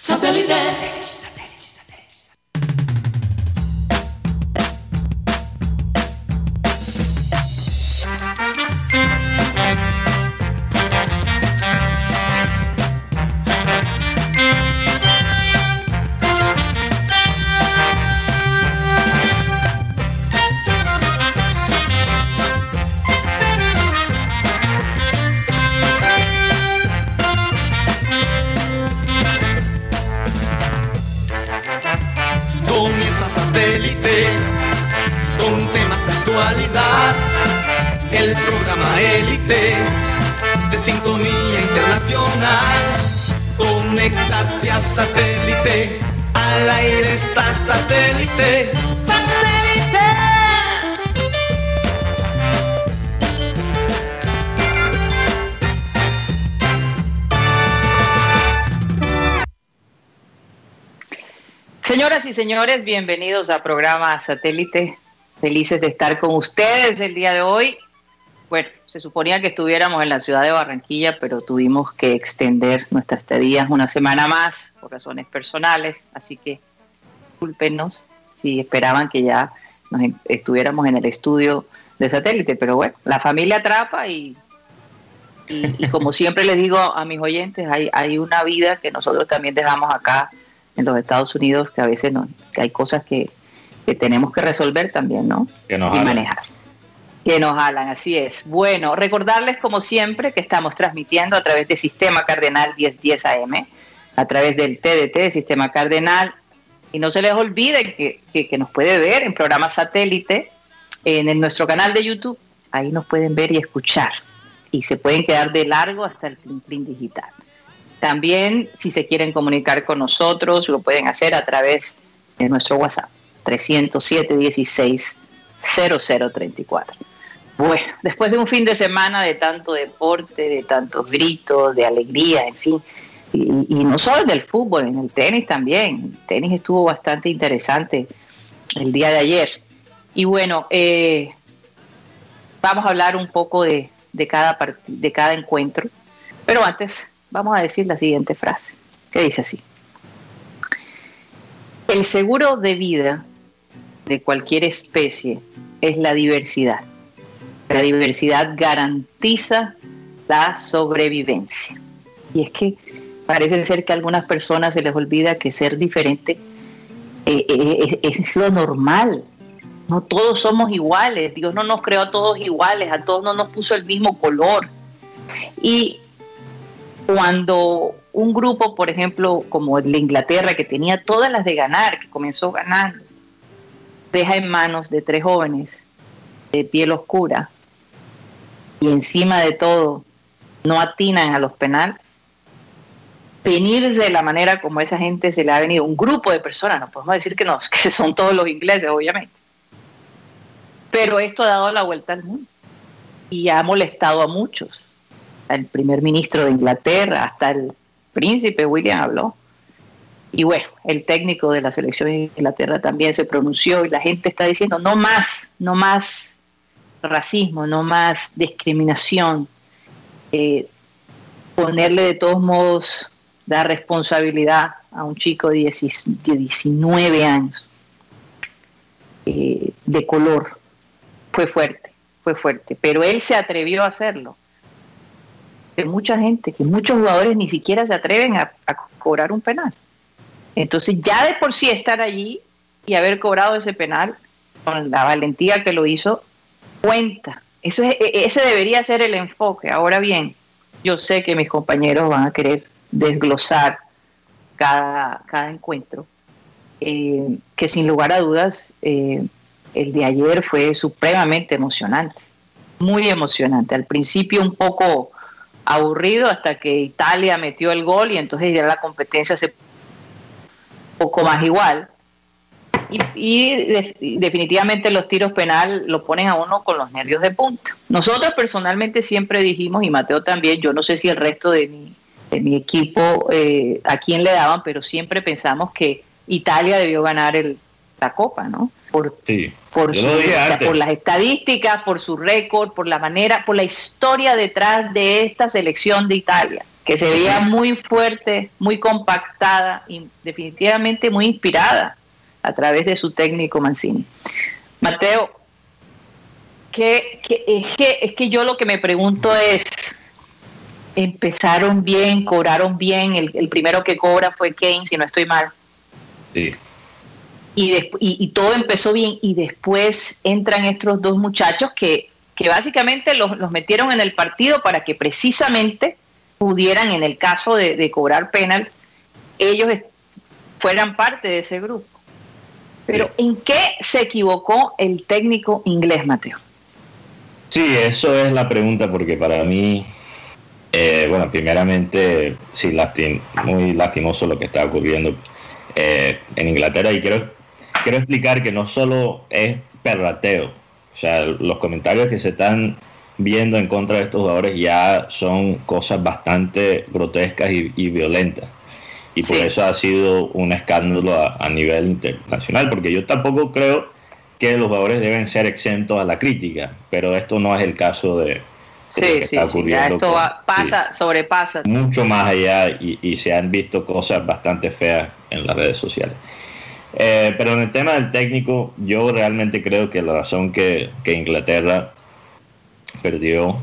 Satellite. Señores, bienvenidos a programa Satélite. Felices de estar con ustedes el día de hoy. Bueno, se suponía que estuviéramos en la ciudad de Barranquilla, pero tuvimos que extender nuestra estadía una semana más por razones personales, así que discúlpenos si esperaban que ya nos en- estuviéramos en el estudio de satélite, pero bueno, la familia atrapa y, y, y como siempre les digo a mis oyentes, hay, hay una vida que nosotros también dejamos acá en los Estados Unidos, que a veces no, que hay cosas que, que tenemos que resolver también, ¿no? Que nos y jalan. manejar. Que nos jalan, así es. Bueno, recordarles como siempre que estamos transmitiendo a través de Sistema Cardenal 1010 AM, a través del TDT de Sistema Cardenal. Y no se les olvide que, que- que nos puede ver en programa satélite en, el- nuestro canal de YouTube. Ahí nos pueden ver y escuchar. Y se pueden quedar de largo hasta el Clean digital. También, si se quieren comunicar con nosotros, lo pueden hacer a través de nuestro WhatsApp, 307 16 0034. Bueno, después de un fin de semana de tanto deporte, de tantos gritos, de alegría, en fin, y, no solo en el fútbol, en el tenis también. El tenis estuvo bastante interesante el día de ayer. Y bueno, eh, vamos a hablar un poco de, de cada encuentro. Pero antes, vamos a decir la siguiente frase, que dice así. El seguro de vida de cualquier especie es la diversidad. La diversidad garantiza la sobrevivencia. Y es que parece ser que a algunas personas se les olvida que ser diferente eh, eh, es, lo normal. No todos somos iguales. Dios no nos creó a todos iguales, a todos no nos puso el mismo color. Y cuando un grupo, por ejemplo, como el de Inglaterra, que tenía todas las de ganar, que comenzó ganando, deja en manos de tres jóvenes de piel oscura y encima de todo no atinan a los penales, venirse de la manera como esa gente se le ha venido, un grupo de personas, no podemos decir que, no, que son todos los ingleses, obviamente, pero esto ha dado la vuelta al mundo y ha molestado a muchos el primer ministro de Inglaterra, hasta el príncipe William habló. Y bueno, el técnico de la selección de Inglaterra también se pronunció y la gente está diciendo no más, no más racismo, no más discriminación, eh, ponerle de todos modos la responsabilidad a un chico de, 10 de 19 años eh, de color. Fue fuerte, fue fuerte, pero él se atrevió a hacerlo que mucha gente, que muchos jugadores ni siquiera se atreven a, cobrar un penal. Entonces ya de por sí estar allí y haber cobrado ese penal con la valentía que lo hizo, cuenta. Eso es, ese debería ser el enfoque. Ahora bien, yo sé que mis compañeros van a querer desglosar cada, cada encuentro, eh, que sin lugar a dudas eh, el de ayer fue supremamente emocionante, muy emocionante. Al principio un poco aburrido hasta que Italia metió el gol y entonces ya la competencia se poco más igual. Y, y de, definitivamente los tiros penal lo ponen a uno con los nervios de punta. Nosotros personalmente siempre dijimos, y Mateo también, yo no sé si el resto de mi, de mi equipo eh, a quién le daban, pero siempre pensamos que Italia debió ganar el, la copa, ¿no? Por, sí, por, su, por, las estadísticas, por su récord, por la manera, por la historia detrás de esta selección de Italia, que se veía muy fuerte, muy compactada y definitivamente muy inspirada a través de su técnico Mancini. Mateo, que, es, que, es que yo lo que me pregunto es, empezaron bien, cobraron bien, el, primero que cobra fue Kane, si no estoy mal. Sí. Y, y, todo empezó bien y después entran estos dos muchachos que, que básicamente los, los, metieron en el partido para que precisamente pudieran, en el caso de, cobrar penal, ellos fueran parte de ese grupo. Pero ¿en qué se equivocó el técnico inglés, Mateo? Sí, eso es la pregunta porque para mí, eh, bueno, primeramente, sí, muy lastimoso lo que está ocurriendo eh, en Inglaterra y quiero, quiero explicar que no solo es perrateo, o sea, los comentarios que se están viendo en contra de estos jugadores ya son cosas bastante grotescas y, violentas. Y por eso ha sido un escándalo a, nivel internacional, porque yo tampoco creo que los jugadores deben ser exentos a la crítica, pero esto no es el caso de... Sí, sí, sí, esto pasa, sobrepasa. Mucho más allá y, se han visto cosas bastante feas en las redes sociales. Eh, pero en el tema del técnico, yo realmente creo que la razón que, que Inglaterra perdió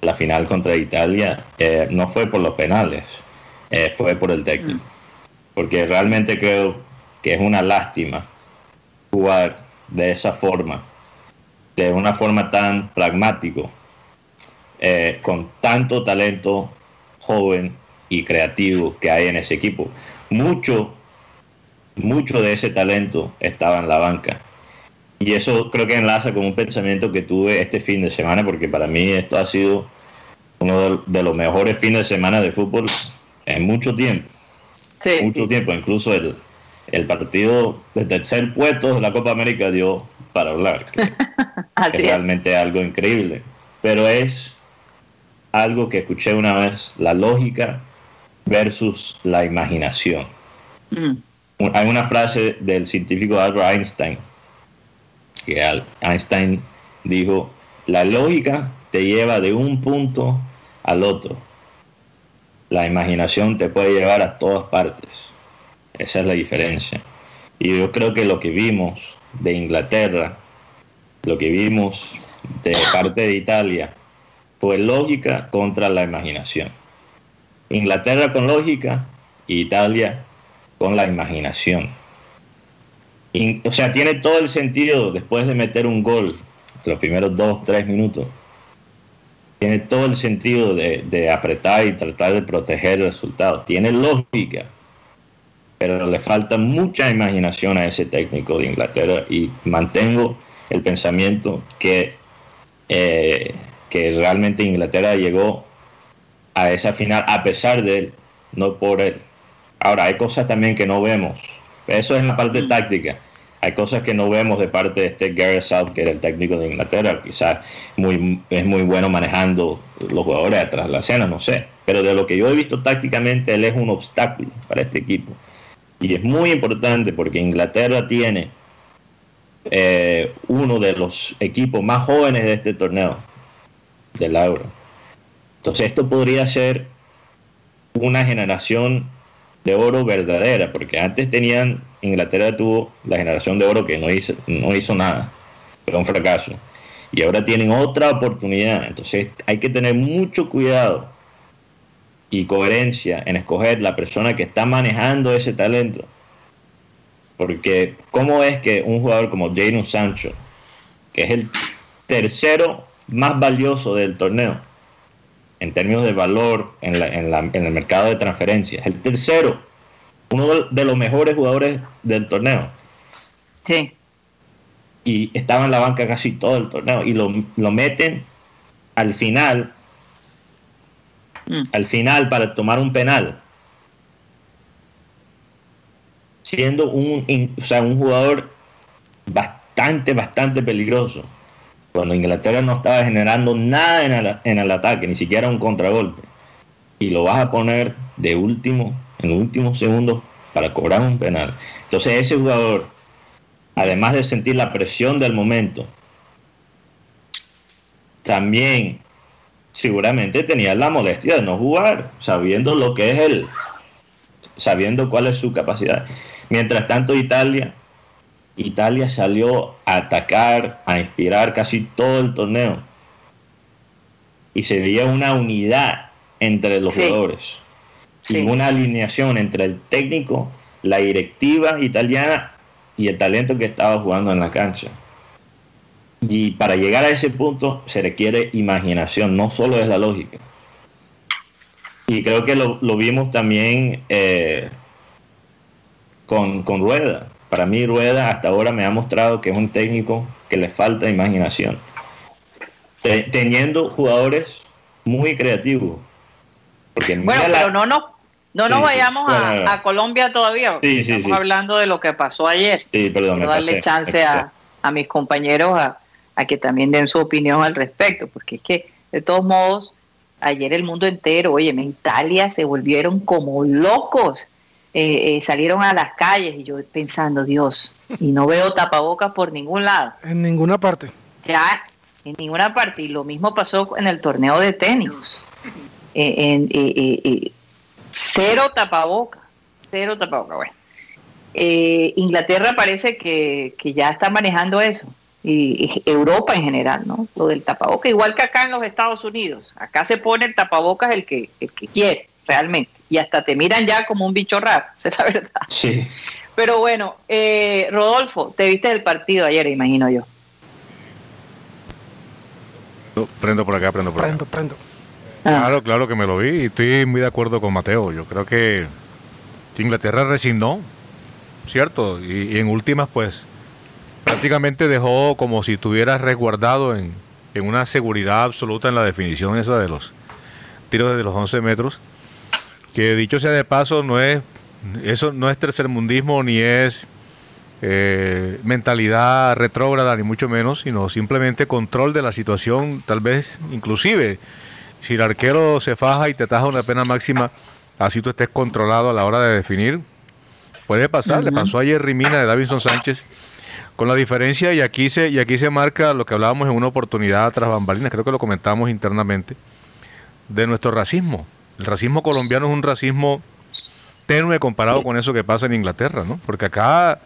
la final contra Italia eh, no fue por los penales, eh, fue por el técnico. Mm. Porque realmente creo que es una lástima jugar de esa forma, de una forma tan pragmático, eh, con tanto talento joven y creativo que hay en ese equipo. Mucho, mucho de ese talento estaba en la banca y eso creo que enlaza con un pensamiento que tuve este fin de semana, porque para mí esto ha sido uno de los mejores fines de semana de fútbol en mucho tiempo. mucho tiempo, incluso el, el partido de tercer puesto de la Copa América dio para hablar. es realmente algo increíble. Pero es algo que escuché una vez, la lógica versus la imaginación. Mm. Hay una frase del científico Albert Einstein que Einstein dijo, la lógica te lleva de un punto al otro. La imaginación te puede llevar a todas partes. Esa es la diferencia. Y yo creo que lo que vimos de Inglaterra, lo que vimos de parte de Italia, fue lógica contra la imaginación. Inglaterra con lógica y Italia con la imaginación o sea, tiene todo el sentido después de meter un gol, los primeros dos, tres minutos. Tiene todo el sentido de, apretar y tratar de proteger el resultado. Tiene lógica, pero le falta mucha imaginación a ese técnico de Inglaterra y mantengo el pensamiento que, eh, que realmente Inglaterra llegó a esa final a pesar de él, no por él. Ahora, hay cosas también que no vemos. Eso es la parte mm. táctica hay cosas que no vemos de parte de este Gareth South, era el técnico de Inglaterra. Quizás muy, es muy bueno manejando los jugadores atrás de la escena, no sé. Pero de lo que yo he visto tácticamente, él es un obstáculo para este equipo. Y es muy importante porque Inglaterra tiene eh, uno de los equipos más jóvenes de este torneo, del Euro. Entonces esto podría ser una generación de oro verdadera, porque antes tenían, Inglaterra tuvo la generación de oro que no hizo, no hizo nada, fue un fracaso. Y ahora tienen otra oportunidad, entonces hay que tener mucho cuidado y coherencia en escoger la persona que está manejando ese talento. Porque ¿cómo es que un jugador como Jadon Sancho, que es el tercero más valioso del torneo, en términos de valor en, el mercado de transferencias. El tercero, uno de los mejores jugadores del torneo. Sí. Y estaba en la banca casi todo el torneo. Y lo, meten al final, mm. al final para tomar un penal. Siendo un, un jugador bastante, bastante peligroso cuando Inglaterra no estaba generando nada en el, ataque, ni siquiera un contragolpe, y lo vas a poner de último, en últimos segundos para cobrar un penal. Entonces ese jugador, además de sentir la presión del momento, también seguramente tenía la molestia de no jugar, sabiendo lo que es él, sabiendo cuál es su capacidad. Mientras tanto, Italia, Italia salió a atacar, a inspirar casi todo el torneo. Y se veía una unidad entre los jugadores. Sin una alineación entre el técnico, la directiva italiana y el talento que estaba jugando en la cancha. Y para llegar a ese punto se requiere imaginación, no solo es la lógica. Y creo que lo, vimos también eh, con, Rueda. Para mí Rueda hasta ahora me ha mostrado que es un técnico que le falta imaginación. teniendo jugadores muy creativos. Porque bueno, pero no, no, no nos vayamos a, Colombia todavía. Estamos hablando de lo que pasó ayer. Sí, perdón. darle chance a, a, mis compañeros a, a que también den su opinión al respecto, porque es que de todos modos, ayer el mundo entero, oye, en Italia se volvieron como locos, eh, eh, salieron a las calles y yo pensando, Dios, y no veo tapabocas por ningún lado. En ninguna parte. Ya, en ninguna parte, y lo mismo pasó en el torneo de tenis. Eh, cero tapabocas, cero tapabocas, bueno. Inglaterra parece que, que ya está manejando eso y, Europa en general, ¿no? Lo del tapaboca, igual que acá en los Estados Unidos. Acá se pone el tapabocas el que, el que quiere, realmente. Y hasta te miran ya como un bicho raro, esa es la verdad. Sí. Pero bueno, eh, Rodolfo, te viste del partido ayer, imagino yo. Prendo por acá, prendo por acá. Prendo, prendo. Ah. Claro, claro que me lo vi y estoy muy de acuerdo con Mateo. Yo creo que Inglaterra resignó, ¿cierto? y en últimas, pues, prácticamente dejó como si estuviera resguardado en, una seguridad absoluta en la definición esa de los tiros de los 11 metros. Que dicho sea de paso, no es eso no es tercermundismo ni es eh, mentalidad retrógrada ni mucho menos, sino simplemente control de la situación, tal vez inclusive si el arquero se faja y te taja una pena máxima, así tú estés controlado a la hora de definir. Puede pasar, le pasó ayer Rimina de Davinson Sánchez con la diferencia, y aquí se, y aquí se marca lo que hablábamos en una oportunidad tras bambalinas, creo que lo comentamos internamente, de nuestro racismo. El racismo colombiano es un racismo tenue comparado con eso que pasa en Inglaterra, ¿no? Porque acá,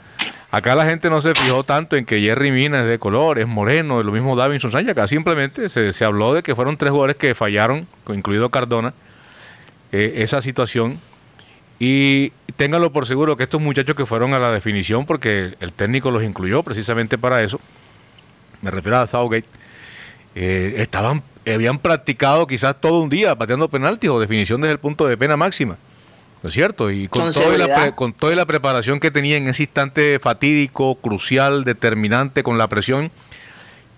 acá la gente no se fijó tanto en que Jerry Mina es de color, es moreno, es lo mismo Davinson Sánchez, acá simplemente se, se, habló de que fueron tres jugadores que fallaron, incluido Cardona, eh, esa situación y téngalo por seguro que estos muchachos que fueron a la definición, porque el técnico los incluyó precisamente para eso, me refiero a Southgate, eh, estaban, habían practicado quizás todo un día pateando penaltis o definición desde el punto de pena máxima. ¿No es cierto? Y con, toda la, con toda la preparación que tenía en ese instante fatídico, crucial, determinante, con la presión,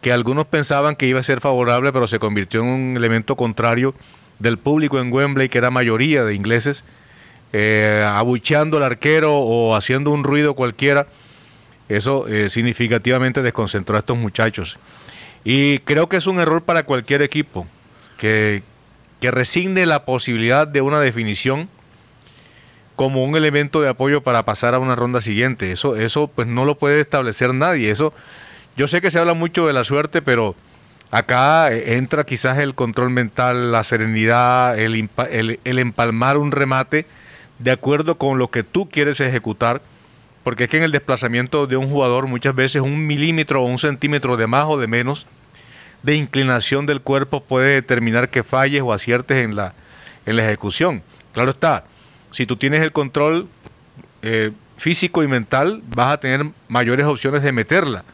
que algunos pensaban que iba a ser favorable, pero se convirtió en un elemento contrario del público en Wembley, que era mayoría de ingleses, eh, abucheando al arquero o haciendo un ruido cualquiera, eso eh, significativamente desconcentró a estos muchachos. Y creo que es un error para cualquier equipo que, que resigne la posibilidad de una definición como un elemento de apoyo para pasar a una ronda siguiente. Eso, eso pues no lo puede establecer nadie. Eso, yo sé que se habla mucho de la suerte, pero acá eh, entra quizás el control mental, la serenidad, el, el empalmar un remate de acuerdo con lo que tú quieres ejecutar, porque es que en el desplazamiento de un jugador muchas veces un milímetro o un centímetro de más o de menos de inclinación del cuerpo puede determinar que falles o aciertes en la, en la ejecución. Claro está, si tú tienes el control eh, físico y mental, vas a tener mayores opciones de meterla.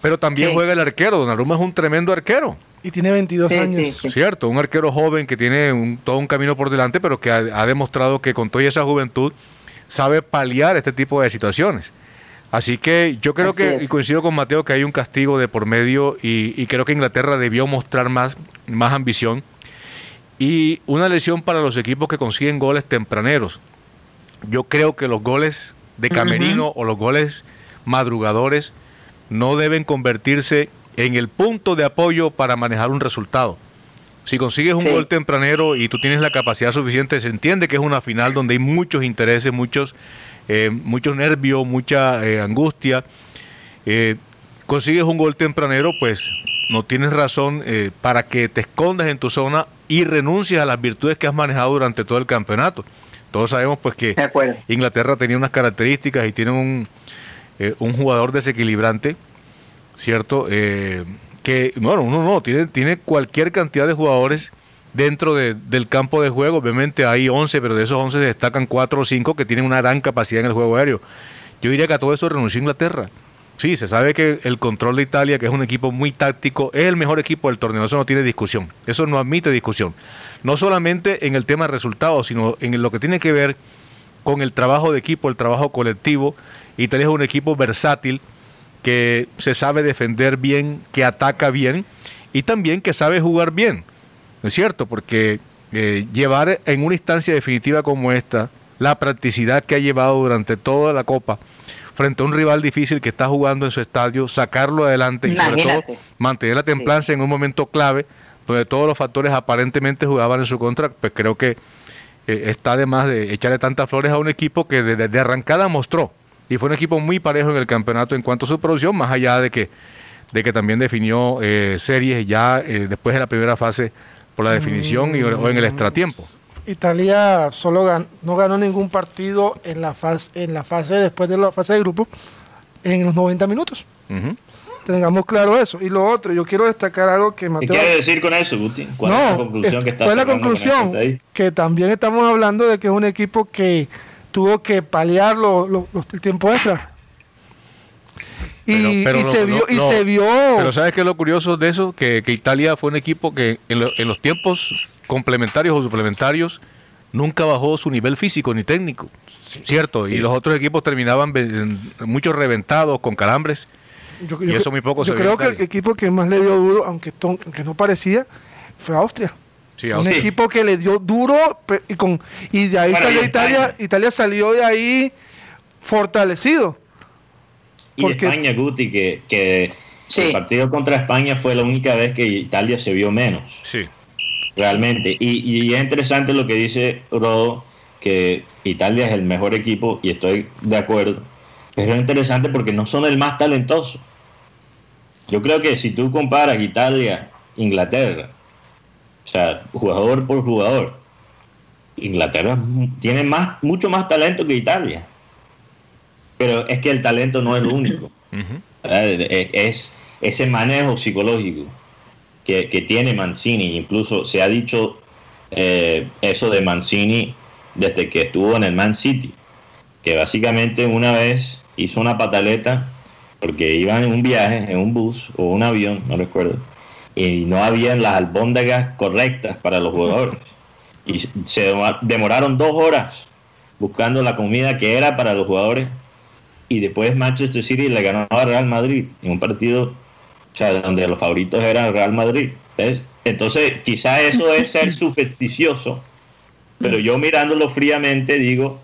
Pero también juega el arquero. Donnarumma es un tremendo arquero. Y tiene 22 años. Cierto, un arquero joven que tiene todo un camino por delante, pero que ha, demostrado que con toda esa juventud sabe paliar este tipo de situaciones. Así que yo creo que, y coincido con Mateo, que hay un castigo de por medio y, creo que Inglaterra debió mostrar más, más ambición. Y una lesión para los equipos que consiguen goles tempraneros. Yo creo que los goles de Camerino o los goles madrugadores no deben convertirse en el punto de apoyo para manejar un resultado. Si consigues un gol tempranero y tú tienes la capacidad suficiente, se entiende que es una final donde hay muchos intereses, muchos, eh, muchos nervios, mucha eh, angustia. Eh, consigues un gol tempranero, pues no tienes razón eh, para que te escondas en tu zona y renuncies a las virtudes que has manejado durante todo el campeonato. Todos sabemos pues que Inglaterra tenía unas características y tiene un, un jugador desequilibrante, ¿cierto? Eh, que, bueno, uno no, tiene, tiene cualquier cantidad de jugadores dentro del campo de juego. Obviamente hay 11, pero de esos 11 se destacan 4 o 5 que tienen una gran capacidad en el juego aéreo. Yo diría que a todo esto renunció Inglaterra. Sí, se sabe que el control de Italia, que es un equipo muy táctico, es el mejor equipo del torneo. Eso no tiene discusión. Eso no admite discusión. No solamente en el tema de resultados, sino en lo que tiene que ver con el trabajo de equipo, el trabajo colectivo. Italia es un equipo versátil que se sabe defender bien, que ataca bien y también que sabe jugar bien. ¿No es cierto? Porque eh, llevar en una instancia definitiva como esta la practicidad que ha llevado durante toda la Copa frente a un rival difícil que está jugando en su estadio, sacarlo adelante y sobre todo mantener la templanza en un momento clave donde todos los factores aparentemente jugaban en su contra, pues creo que eh, está de más de echarle tantas flores a un equipo que desde arrancada mostró y fue un equipo muy parejo en el campeonato en cuanto a su producción, más allá de que, de que también definió eh, series ya eh, después de la primera fase por la definición y, o en el extratiempo. Italia solo no ganó ningún partido en la fase en la fase después de la fase de grupo en los 90 minutos. Tengamos claro eso. Y lo otro, yo quiero destacar algo que Mateo... ¿Qué quiere decir con eso, Guti? ¿Cuál no, es la conclusión que está la conclusión? Que también estamos hablando de que es un equipo que tuvo que paliar los el tiempo extra. Y, se vio, y se vio. Pero ¿sabes qué es lo curioso de eso? Que, Italia fue un equipo que en, en los tiempos complementarios o suplementarios, nunca bajó su nivel físico ni técnico, ¿cierto? Y los otros equipos terminaban muchos reventados, con calambres. Yo, y eso muy poco yo creo que el equipo que más le dio duro, aunque, aunque no parecía, fue Austria. un equipo que le dio duro y, con, y de ahí salió Italia. Italia salió de ahí fortalecido. Y España, Guti, que, que el partido contra España fue la única vez que Italia se vio menos. Sí realmente. Y, es interesante lo que dice Rodo, que Italia es el mejor equipo, y estoy de acuerdo. Pero es interesante porque no son el más talentoso. Yo creo que si tú comparas Italia, Inglaterra, o sea, jugador por jugador, Inglaterra tiene más, mucho más talento que Italia. Pero es que el talento no es lo único. es ese manejo psicológico que, tiene Mancini. Incluso se ha dicho eh, eso de Mancini desde que estuvo en el Man City, que básicamente una vez hizo una pataleta porque iban en un viaje, en un bus o un avión, no recuerdo, y no habían las albóndagas correctas para los jugadores. Y se demoraron dos horas buscando la comida que era para los jugadores y después Manchester City le ganó a Real Madrid en un partido sea, donde los favoritos eran Real Madrid. Entonces, quizá eso es ser supersticioso, pero yo mirándolo fríamente digo...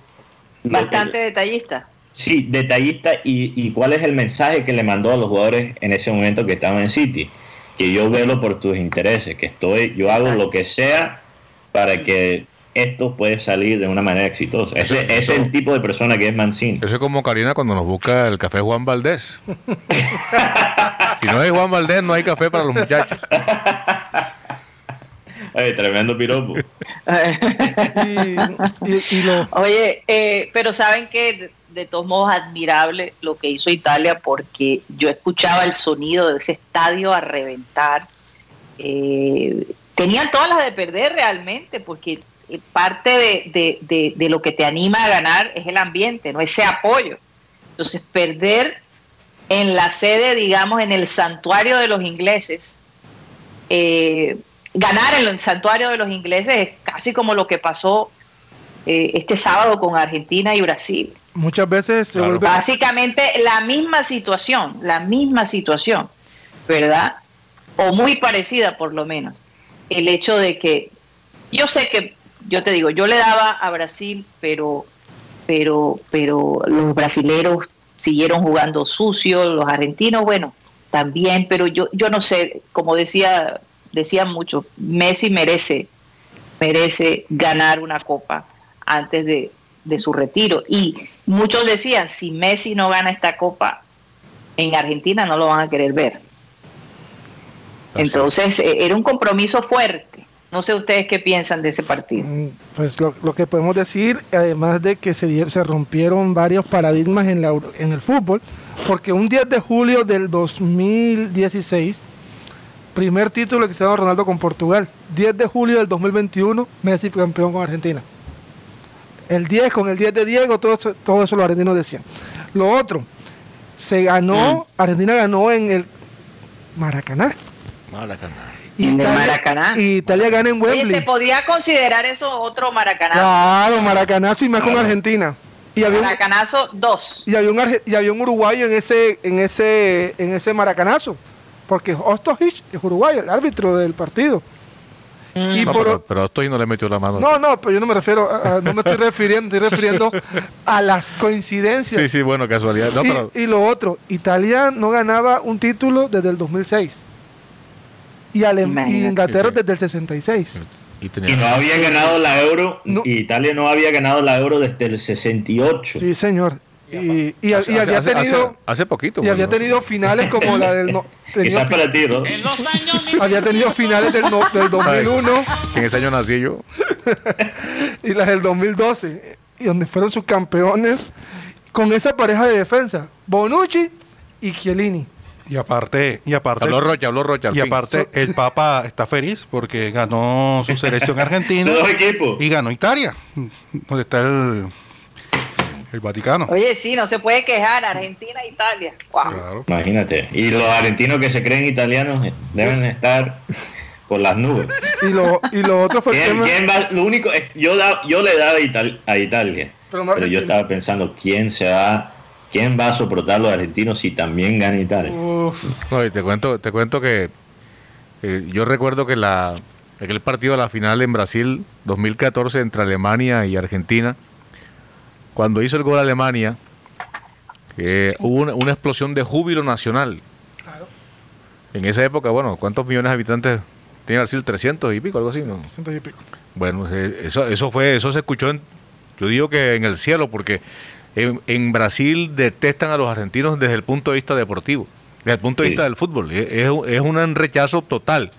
Bastante detallista. Sí, detallista y, y, cuál es el mensaje que le mandó a los jugadores en ese momento que estaban en City. Que yo velo por tus intereses, que estoy, yo hago lo que sea para que esto puede salir de una manera exitosa. Ese, es el tipo de persona que es Mancini. Eso es como Karina cuando nos busca el café Juan Valdés. si no hay Juan Valdés, no hay café para los muchachos. Ay, tremendo piropo. Oye, eh, pero saben que de, todos modos admirable lo que hizo Italia porque yo escuchaba el sonido de ese estadio a reventar. Eh, tenían todas las de perder realmente porque parte de, lo que te anima a ganar es el ambiente, no ese apoyo. Entonces, perder en la sede, digamos, en el santuario de los ingleses, eh, ganar en el santuario de los ingleses es casi como lo que pasó eh, este sábado con Argentina y Brasil. Muchas veces se vuelve... Básicamente la misma situación, la misma situación, ¿verdad? O muy parecida por lo menos. El hecho de que yo sé que yo te digo, yo le daba a Brasil, pero, pero, pero los brasileros siguieron jugando sucio, los argentinos, bueno, también, pero yo, yo no sé, como decía, decían mucho, Messi merece, merece ganar una copa antes de, de su retiro. Y muchos decían, si Messi no gana esta copa, en Argentina no lo van a querer ver. Entonces, eh, era un compromiso fuerte. No sé ustedes qué piensan de ese partido. Mm, pues lo, que podemos decir, además de que se, se rompieron varios paradigmas en, la, en el fútbol, porque un 10 de julio del 2016, primer título de Cristiano Ronaldo con Portugal, 10 de julio del 2021, Messi campeón con Argentina. El 10 con el 10 de Diego, todo eso, todo eso los argentinos decían. Lo otro, se ganó, mm. Argentina ganó en el Maracaná. Maracaná. Italia, Y Italia gana en Wembley. Oye, ¿se podía considerar eso otro Maracanazo? Claro, Maracanazo y más con Argentina. Y había Maracanazo 2. Y había un y había un uruguayo en ese en ese en ese Maracanazo, porque Ostojic es uruguayo, el árbitro del partido. Mm. Y pero, pero a no le metió la mano. No, no, pero yo no me refiero, no me estoy refiriendo, estoy refiriendo a las coincidencias. Sí, sí, bueno, casualidad. y, y, lo otro, Italia no ganaba un título desde el 2006 y, Inglaterra desde el 66. Y, no había ganado la euro, Italia no había ganado la euro desde el 68. Sí, señor. Y, y, había tenido hace, poquito y había tenido finales como la del no, para ti, ¿no? había tenido finales del, del 2001 en ese año nací yo. Y las del 2012 y donde fueron sus campeones con esa pareja de defensa Bonucci y Chiellini y aparte, y aparte, habló Rocha, habló Rocha, y aparte el Papa está feliz porque ganó su selección argentina y ganó Italia, donde está el, el Vaticano. Oye, sí, no se puede quejar Argentina e Italia. Imagínate. Y los argentinos que se creen italianos deben estar por las nubes. Y lo, y lo otro fue lo único, yo, yo le daba a Italia, pero, yo estaba pensando quién se va ¿Quién va a soportar los argentinos si también gana Italia? te cuento, te cuento que eh, yo recuerdo que la aquel partido de la final en Brasil 2014 entre Alemania y Argentina, cuando hizo el gol Alemania, hubo una, explosión de júbilo nacional. En esa época, bueno, ¿cuántos millones de habitantes tiene Brasil? 300 y pico, algo así, ¿no? 300 y pico. Bueno, eso, eso fue, eso se escuchó, yo digo que en el cielo, porque en, Brasil detestan a los argentinos desde el punto de vista deportivo, desde el punto de vista del fútbol. Es, un rechazo total.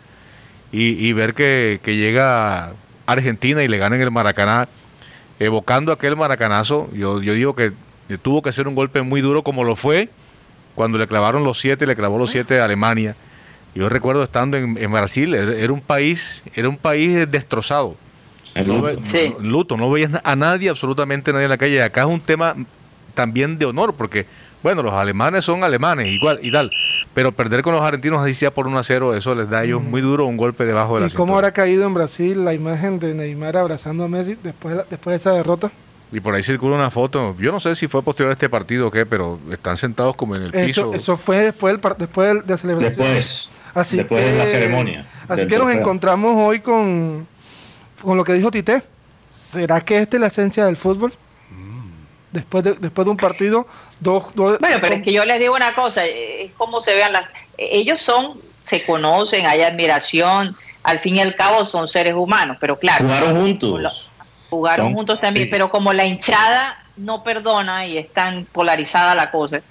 Y, ver que, llega Argentina y le ganan el Maracaná, evocando aquel maracanazo, yo, yo digo que tuvo que ser un golpe muy duro como lo fue cuando le clavaron los siete, le clavó los siete a Alemania. Yo recuerdo estando en, en Brasil, era un país, era un país destrozado luto. no veías a nadie, absolutamente nadie en la calle. Acá es un tema también de honor, porque, bueno, los alemanes son alemanes, igual y tal. Pero perder con los argentinos así sea por 1 a 0, eso les da a ellos muy duro un golpe debajo de la ¿Y cómo habrá caído en Brasil la imagen de Neymar abrazando a Messi después de, después de esa derrota? Y por ahí circula una foto. Yo no sé si fue posterior a este partido o qué, pero están sentados como en el piso. Eso fue después, del, después de la celebración. Después. Así después de la ceremonia. Así que nos encontramos hoy con con lo que dijo Tite, ¿será que esta es la esencia del fútbol? Después de, después de un partido, dos, Bueno, pero es que yo les digo una cosa, es como se vean las... Ellos son, se conocen, hay admiración, al fin y al cabo son seres humanos, pero claro... Jugaron juntos. jugaron juntos también, pero como la hinchada no perdona y es tan polarizada la cosa,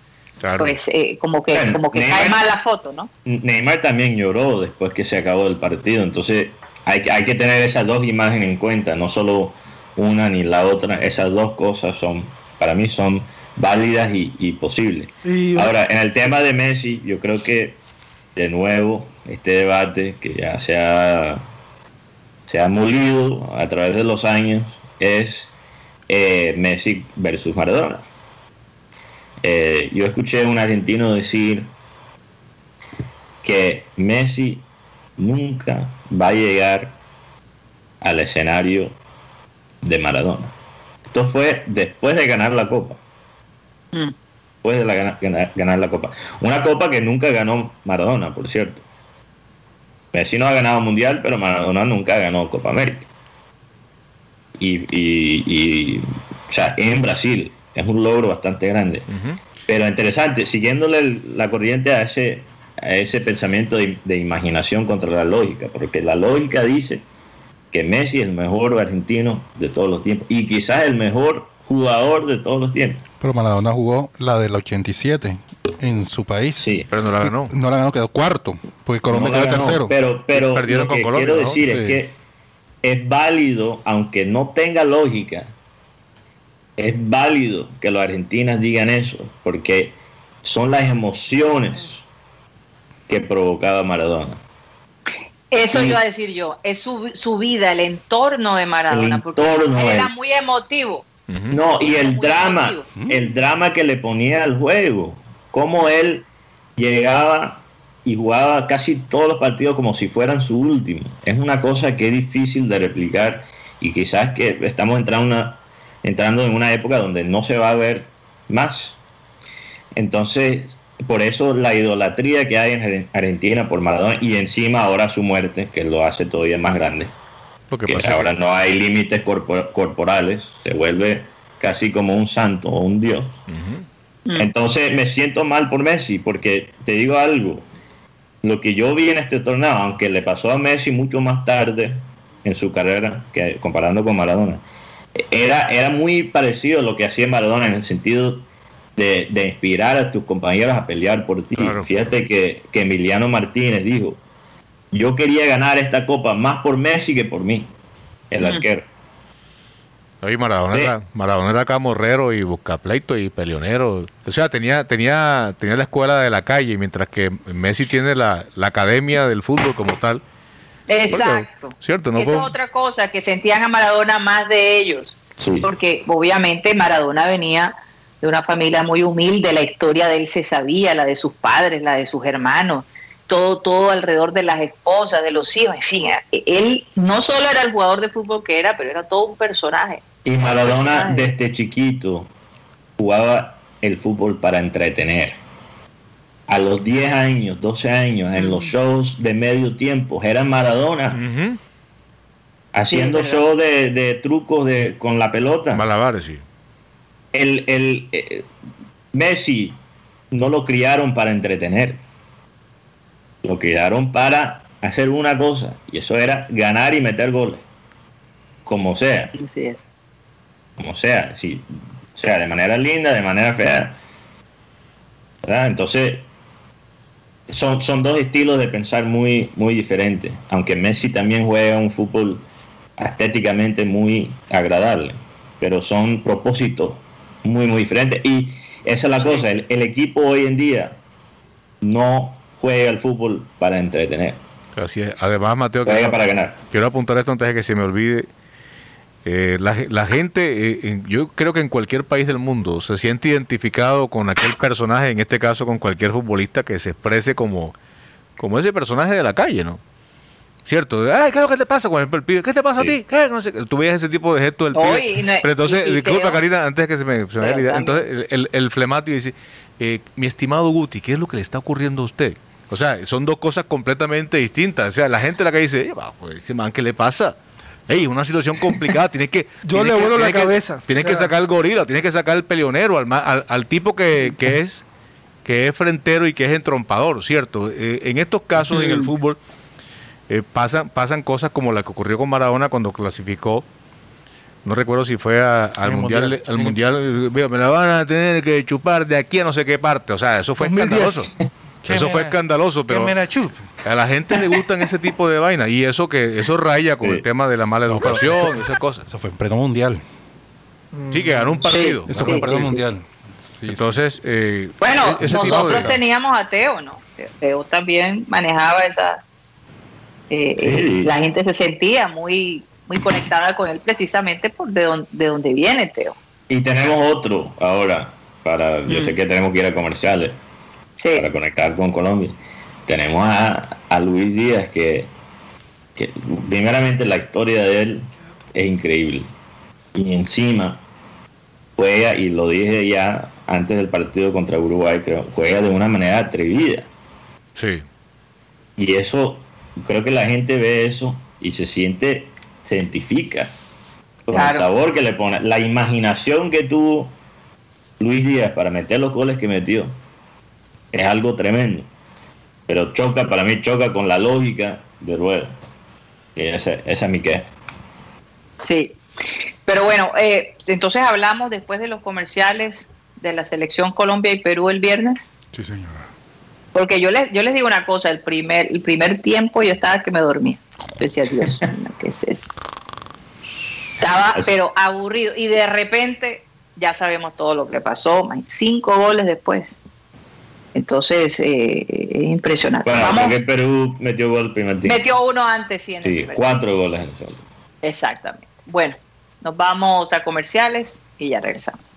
pues eh, como que, como que cae mal la foto, ¿no? Neymar también lloró después que se acabó el partido, entonces hay, hay que tener esas dos imágenes en cuenta, no solo una ni la otra, esas dos cosas son, para mí son válidas y, posibles. Ahora, en el tema de Messi, yo creo que de nuevo este debate que ya se ha, se ha molido a través de los años es eh, Messi versus Maradona. Eh, yo escuché a un argentino decir que Messi nunca va a llegar al escenario de Maradona. Esto fue después de ganar la copa. Mm. Después de la, ganar, la copa. Una copa que nunca ganó Maradona, por cierto. Messi no ha ganado mundial, pero Maradona nunca ganó Copa América. Y, y, o sea, en Brasil es un logro bastante grande. Pero interesante, siguiéndole la corriente a ese a ese pensamiento de, imaginación contra la lógica, porque la lógica dice que Messi es el mejor argentino de todos los tiempos y quizás el mejor jugador de todos los tiempos. Pero Maradona jugó la del 87 en su país. Sí. Pero no la ganó. No la ganó, quedó cuarto, porque Colombia quedó tercero. Pero, pero lo que quiero decir es que es válido, aunque no tenga lógica, es válido que los argentinos digan eso, porque son las emociones que provocaba Maradona. Eso iba a decir yo, es su, vida, el entorno de Maradona, porque era muy emotivo. No, y el drama, el drama que le ponía al juego, cómo él llegaba y jugaba casi todos los partidos como si fueran su último. Es una cosa que es difícil de replicar y quizás que estamos entrando, entrando en una época donde no se va a ver más. Entonces, por eso la idolatría que hay en Argentina por Maradona y encima ahora su muerte, que lo hace todavía más grande. Porque ahora no hay límites corporales, se vuelve casi como un santo o un dios. Entonces me siento mal por Messi, porque te digo algo, lo que yo vi en este torneo, aunque le pasó a Messi mucho más tarde en su carrera, que comparando con Maradona, era, era muy parecido a lo que hacía Maradona en el sentido de, inspirar a tus compañeros a pelear por ti. Fíjate que, Emiliano Martínez dijo, yo quería ganar esta copa más por Messi que por mí, el arquero. Oye, Maradona, era, Maradona era camorrero y buscapleito y peleonero. O sea, tenía, tenía, tenía la escuela de la calle, mientras que Messi tiene la, academia del fútbol como tal. Exacto. ¿Cierto? Eso es otra cosa, que sentían a Maradona más de ellos. Porque obviamente Maradona venía de una familia muy humilde, la historia de él se sabía, la de sus padres, la de sus hermanos, todo, todo alrededor de las esposas, de los hijos, en fin, él no solo era el jugador de fútbol que era, pero era todo un personaje. Y Maradona desde chiquito jugaba el fútbol para entretener. A los 10 años, 12 años, en los shows de medio tiempo, era Maradona. Haciendo shows de, trucos de, con la pelota. Malabares, sí el, el eh, Messi no lo criaron para entretener, lo criaron para hacer una cosa, y eso era ganar y meter goles, como sea. Como sea, si, sea, de manera linda, de manera fea. Entonces, son, son dos estilos de pensar muy, muy diferentes, aunque Messi también juega un fútbol estéticamente muy agradable, pero son propósitos muy, muy diferente. Y esa es la cosa, el, equipo hoy en día no juega el fútbol para entretener. Así es. Además, Mateo, quiero, para ganar. quiero apuntar esto antes de que se me olvide. Eh, la, gente, eh, yo creo que en cualquier país del mundo se siente identificado con aquel personaje, en este caso con cualquier futbolista que se exprese como, como ese personaje de la calle, ¿no? ¿Cierto? Ay, ¿qué es lo que te pasa con el pibe? ¿Qué te pasa a ti? ¿Qué? No sé. Tú veías ese tipo de gesto del pibe. Pero entonces, disculpa, Karina, antes que se me, se me idea. Entonces, el, el, flemático dice, eh, mi estimado Guti, ¿qué es lo que le está ocurriendo a usted? O sea, son dos cosas completamente distintas. O sea, la gente la que dice, pues, ese man, ¿qué le pasa? Ey, una situación complicada, tienes que... Yo le vuelo la cabeza. Tienes que sacar el gorila, tienes que sacar el peleonero, al, al, al tipo que, que, es que es frentero y que es entrompador, ¿cierto? Eh, en estos casos, en el fútbol eh, pasan, pasan cosas como la que ocurrió con Maradona cuando clasificó, no recuerdo si fue al mundial, al mundial, me la van a tener que chupar de aquí a no sé qué parte, o sea, eso fue escandaloso. Eso fue escandaloso, pero a la gente le gustan ese tipo de vainas y eso que eso raya con el tema de la mala educación, esas cosas. Eso fue en pleno mundial. Sí, que ganó un partido. eso fue en pleno mundial. Entonces, eh, bueno, e-, nosotros teníamos a Teo, ¿no? Teo también manejaba esa eh, la gente se sentía muy, muy conectada con él precisamente por de, donde viene Teo. Y tenemos otro ahora, para yo sé mm. que tenemos que ir a comerciales, para conectar con Colombia. Tenemos a, a Luis Díaz que, que primeramente la historia de él es increíble. Y encima juega, y lo dije ya antes del partido contra Uruguay, que juega de una manera atrevida. Sí. Y eso creo que la gente ve eso y se siente, se identifica con el sabor que le pone, la imaginación que tuvo Luis Díaz para meter los goles que metió es algo tremendo. Pero choca, para mí choca con la lógica de Rueda. Y esa, esa es mi queja. Sí. Pero bueno, eh, entonces hablamos después de los comerciales de la selección Colombia y Perú el viernes. Sí, señora. Porque yo les, yo les digo una cosa, el primer, el primer tiempo yo estaba que me dormía. Decía, Dios ¿qué es eso? Estaba, pero aburrido. Y de repente, ya sabemos todo lo que pasó. Cinco goles después. Entonces, eh, es impresionante. Bueno, Vamos, Perú metió gol el primer tiempo. Metió uno antes, sí. sí, cuatro goles en el segundo. Exactamente. Bueno, nos vamos a comerciales y ya regresamos.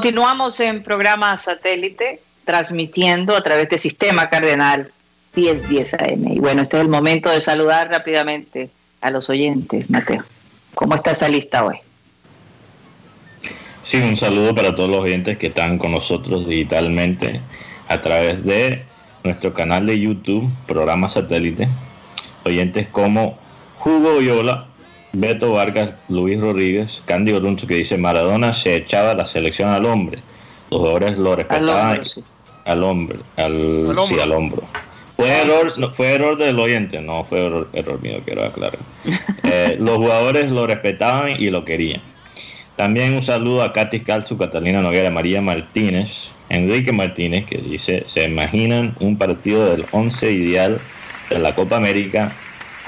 Continuamos en programa satélite, transmitiendo a través del sistema Cardenal 1010 AM. Y bueno, este es el momento de saludar rápidamente a los oyentes, Mateo. ¿Cómo está esa lista hoy? Sí, un saludo para todos los oyentes que están con nosotros digitalmente a través de nuestro canal de YouTube, programa satélite. Oyentes como Hugo Yola, Beto Vargas, Luis Rodríguez, Candy Orunzo que dice Maradona se echaba la selección al hombre. Los jugadores lo respetaban al, hombre, al, sí, al hombro. Fue error, no, fue error del oyente, no fue error, mío, quiero aclarar. Eh, los jugadores lo respetaban y lo querían. También un saludo a Katy Calzu, Catalina Noguera, María Martínez, Enrique Martínez, que dice, se imaginan un partido del 11 ideal de la Copa América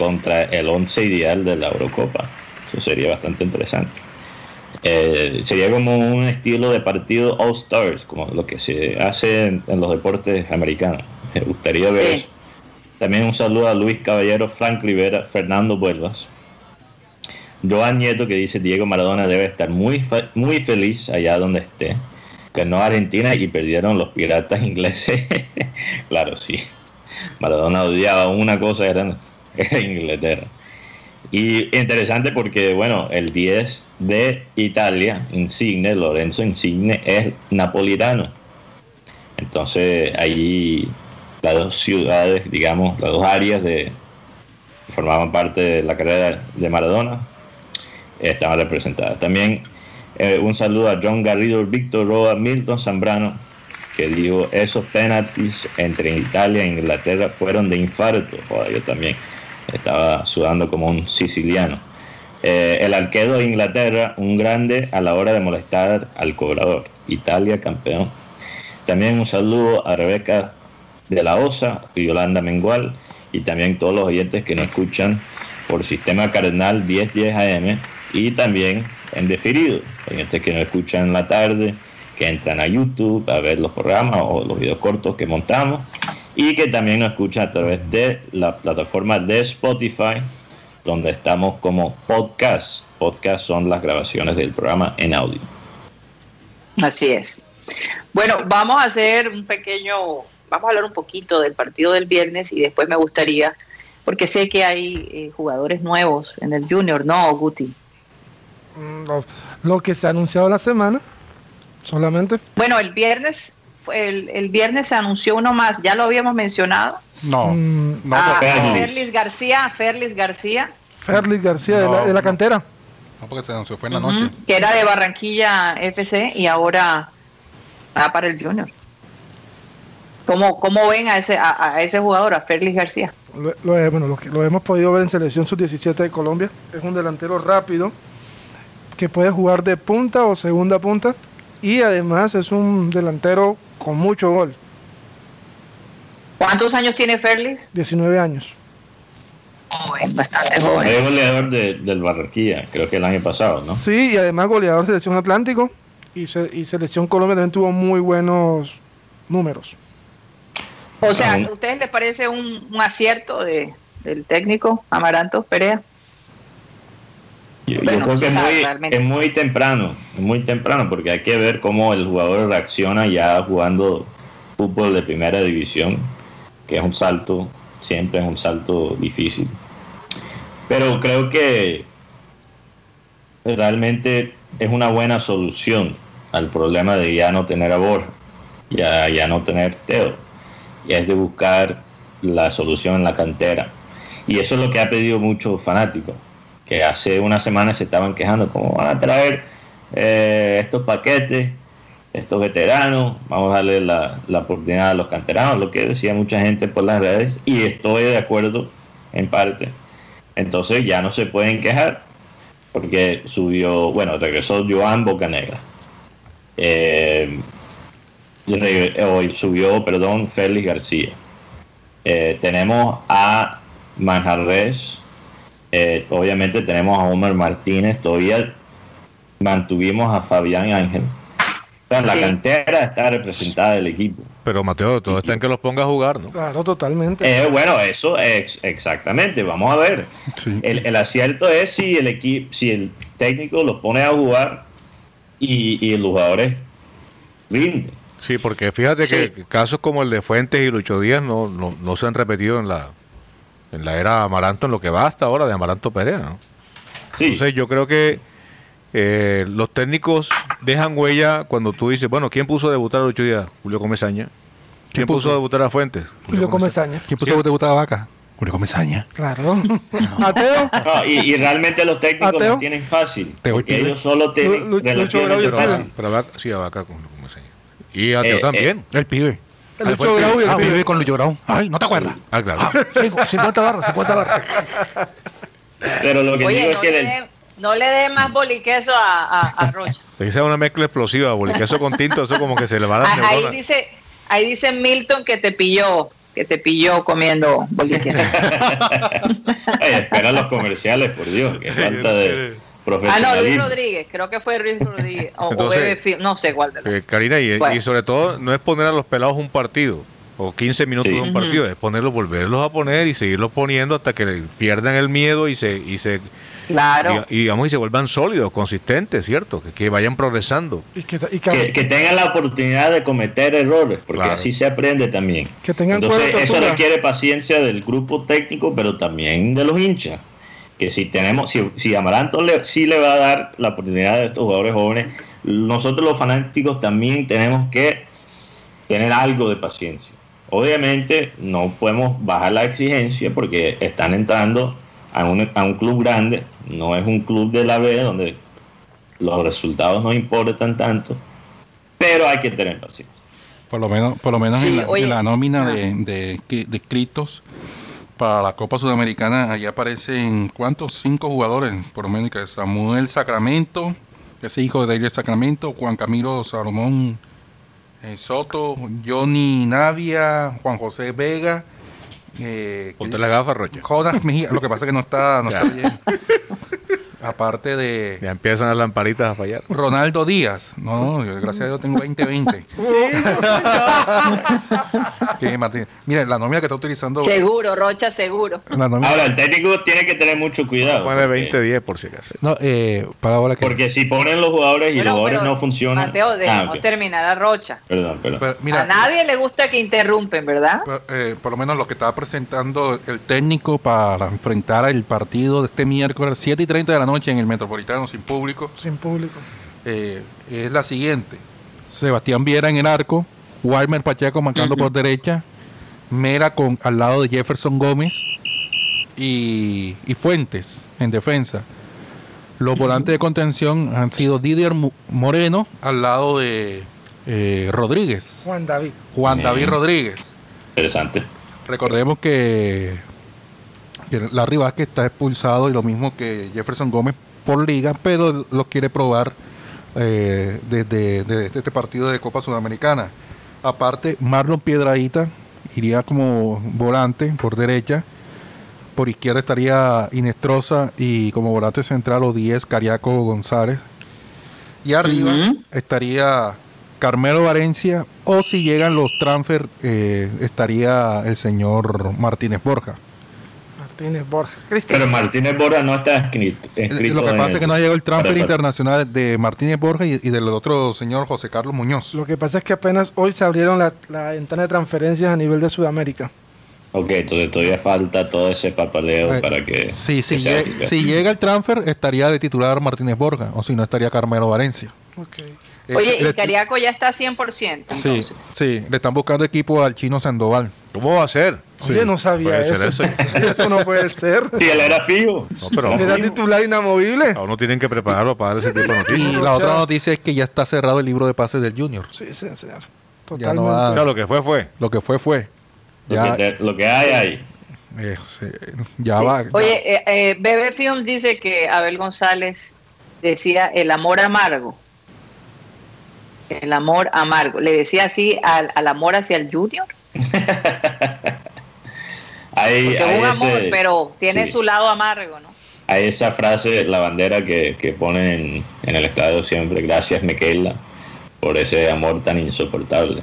contra el 11 ideal de la Eurocopa. Eso sería bastante interesante. Eh, sería como un estilo de partido All Stars, como lo que se hace en, los deportes americanos. Me gustaría ver También un saludo a Luis Caballero, Frank Rivera, Fernando Vuelvas. Joan Nieto que dice Diego Maradona debe estar muy, muy feliz allá donde esté. Ganó Argentina y perdieron los piratas ingleses. claro, sí. Maradona odiaba una cosa, era Inglaterra. Y interesante porque, bueno, el 10 de Italia, Insigne, Lorenzo Insigne, es napolitano. Entonces, ahí las dos ciudades, digamos, las dos áreas de formaban parte de la carrera de Maradona, estaban representadas. También eh, un saludo a John Garrido, Víctor Roa, Milton Zambrano, que dijo, esos penaltis entre Italia e Inglaterra fueron de infarto. Joder, yo también estaba sudando como un siciliano. Eh, el arquero de Inglaterra, un grande a la hora de molestar al cobrador. Italia campeón. También un saludo a Rebeca de la Osa y Yolanda Mengual y también todos los oyentes que nos escuchan por Sistema Cardenal 1010 AM y también en definido, oyentes que nos escuchan en la tarde, que entran a YouTube a ver los programas o los videos cortos que montamos y que también nos escuchan a través de la plataforma de Spotify, donde estamos como podcast. Podcast son las grabaciones del programa en audio. Así es. Bueno, vamos a hacer un pequeño, vamos a hablar un poquito del partido del viernes y después me gustaría, porque sé que hay eh, jugadores nuevos en el Junior, ¿no, Guti? Mm, lo que se ha anunciado la semana, solamente. Bueno, el viernes el, viernes se anunció uno más, ya lo habíamos mencionado. No, mm, no. Ah, Ferlis García, Ferlis García. Ferlis García, de, la, cantera. No, porque se anunció, fue en la noche. Que era de Barranquilla FC y ahora va para el Junior. ¿Cómo, cómo ven a ese, a, ese jugador, a Ferlis García? Lo, bueno, lo, lo hemos podido ver en selección sub-17 de Colombia. Es un delantero rápido que puede jugar de punta o segunda punta y además es un delantero con mucho gol. ¿Cuántos años tiene Ferlis? 19 años. Joven, bastante joven. Es goleador del Barranquilla, creo que el año pasado, ¿no? Sí, y además goleador de Selección Atlántico y, Selección Colombia también tuvo muy buenos números. O sea, ¿a ustedes les parece un, acierto de, del técnico Amaranto Perea? Yo, creo que es muy, es muy, temprano, muy temprano, porque hay que ver cómo el jugador reacciona ya jugando fútbol de primera división, que es un salto, siempre es un salto difícil. Pero creo que realmente es una buena solución al problema de ya no tener a Borja, ya, ya no tener Teo, y es de buscar la solución en la cantera. Y eso es lo que ha pedido muchos fanáticos hace una semana se estaban quejando, ¿cómo van a traer eh, estos paquetes, estos veteranos? Vamos a darle la, oportunidad a los canteranos, lo que decía mucha gente por las redes, y estoy de acuerdo en parte. Entonces ya no se pueden quejar, porque subió, bueno, regresó Joan Bocanegra. Eh, subió, perdón, Félix García. Eh, tenemos a Manjarres, eh, obviamente tenemos a Homer Martínez, todavía mantuvimos a Fabián Ángel. la cantera está representada del equipo. Pero Mateo, todo está en que los ponga a jugar, ¿no? Claro, totalmente. Eh, bueno, eso es exactamente. Vamos a ver. El, acierto es si el equipo, si el técnico los pone a jugar y, y los jugadores rinden. Sí, porque fíjate que casos como el de Fuentes y Lucho Díaz no, no, se han repetido en la, en la era Amaranto, en lo que va hasta ahora de Amaranto Perea. Entonces yo creo que eh, los técnicos dejan huella cuando tú dices, bueno, ¿quién puso a debutar a Lucho Díaz? Julio Comesaña. ¿Quién, puso? a debutar a Fuentes? Julio, Comesaña. ¿Quién puso a debutar a Vaca? Julio Comesaña. Claro. ¿Ateo? No, y, realmente los técnicos lo tienen fácil. Porque ellos solo tienen... Lucho Pero, sí, a Vaca con y a Teo eh, también. Eh, el pibe. El Lucho Grau y el ah, pibe. con Lucho Grau. Ay, ¿no te acuerdas? Ah, claro. 50 ah, barras, 50 barras. Pero lo que digo es que... no le dé más boliqueso a, a, a Rocha. Te una mezcla explosiva, boliqueso con tinto, eso como que se le va a dar. Ahí dice, ahí dice Milton que te pilló, que te pilló comiendo boliqueso. espera los comerciales, por Dios, que falta de... Ah, no, Luis Rodríguez, creo que fue Luis Rodríguez, o, no sé cuál de los. Eh, Karina, y, sobre todo, no es poner a los pelados un partido, o 15 minutos de un partido, es ponerlos, volverlos a poner y seguirlos poniendo hasta que pierdan el miedo y se. Y se Claro. Y, digamos, y se vuelvan sólidos, consistentes, ¿cierto? Que, vayan progresando. Y que, que, tengan la oportunidad de cometer errores, porque así se aprende también. Que tengan Entonces, eso requiere paciencia del grupo técnico, pero también de los hinchas que si tenemos, si, si Amaranto le, sí le va a dar la oportunidad a estos jugadores jóvenes, nosotros los fanáticos también tenemos que tener algo de paciencia. Obviamente no podemos bajar la exigencia porque están entrando a un, a un club grande, no es un club de la B donde los resultados no importan tanto, pero hay que tener paciencia. Por lo menos, por lo menos en, la, nómina de, de, de escritos para la Copa Sudamericana, allá aparecen, ¿cuántos? Cinco jugadores, por lo menos, que Samuel Sacramento, ese hijo de David Sacramento, Juan Camilo Salomón eh, Soto, Johnny Navia, Juan José Vega. Eh, Ponte la gafa, Rocha. Jonas Mejía, lo que pasa es que no está, no está bien. Aparte de. Ya empiezan las lamparitas a fallar. Ronaldo Díaz. No, no gracias a Dios tengo 20-20. Mira, la nómina que está utilizando. Seguro, Rocha, seguro. Ahora, el técnico tiene que tener mucho cuidado. Pone 20-10 por si acaso. No, eh, para ahora que... Porque si ponen los jugadores y los jugadores no funcionan. Mateo, ah, dejemos terminar a Rocha. Perdón, perdón. a nadie le gusta que interrumpen, ¿verdad? Eh, por lo menos lo que estaba presentando el técnico para enfrentar el partido de este miércoles, 7 y 30 de la noche en el Metropolitano sin público. Sin público. Eh, es la siguiente. Sebastián Viera en el arco, Walmer Pacheco marcando por derecha, Mera con al lado de Jefferson Gómez y, Fuentes en defensa. Los volantes de contención han sido Didier Moreno al lado de eh, Rodríguez. Juan David. Juan David Rodríguez. Interesante. Recordemos que Larry Vázquez está expulsado y lo mismo que Jefferson Gómez por liga, pero lo quiere probar eh, desde, este partido de Copa Sudamericana. Aparte, Marlon Piedradita iría como volante por derecha. Por izquierda estaría Inestrosa y como volante central o 10 Cariaco González. Y arriba estaría Carmelo Valencia o si llegan los transfer eh, estaría el señor Martínez Borja. Martínez Borja. Pero Martínez Borja no está escrito. lo que pasa es que no ha llegado el transfer internacional de Martínez Borja y, del otro señor José Carlos Muñoz. Lo que pasa es que apenas hoy se abrieron la, ventana de transferencias a nivel de Sudamérica. Ok, entonces todavía falta todo ese papeleo eh, para que... Sí, sí si llega el transfer estaría de titular Martínez Borja o si no estaría Carmelo Valencia. Okay. Eh, Oye, y Cariaco ya está 100%. Sí, sí, le están buscando equipo al chino Sandoval. ¿Cómo va a ser? Oye, no sabía eso. eso. no puede ser. Si él era fijo. era titular inamovible. Aún no tienen que prepararlo para dar ese tipo de noticias. Y la otra noticia es que ya está cerrado el libro de pases del Junior. Sí, sí, señor. Totalmente. o sea, lo que fue, fue. Lo que fue, fue. Ya, lo, que, hay, hay. Eh, ya va. Oye, eh, eh, Bebe Films dice que Abel González decía el amor amargo. El amor amargo. ¿Le decía así al, al amor hacia el Junior? hay, Porque un amor, pero tiene su lado amargo, ¿no? Hay esa frase, la bandera que, que ponen en el estadio siempre, gracias Miquela, por ese amor tan insoportable.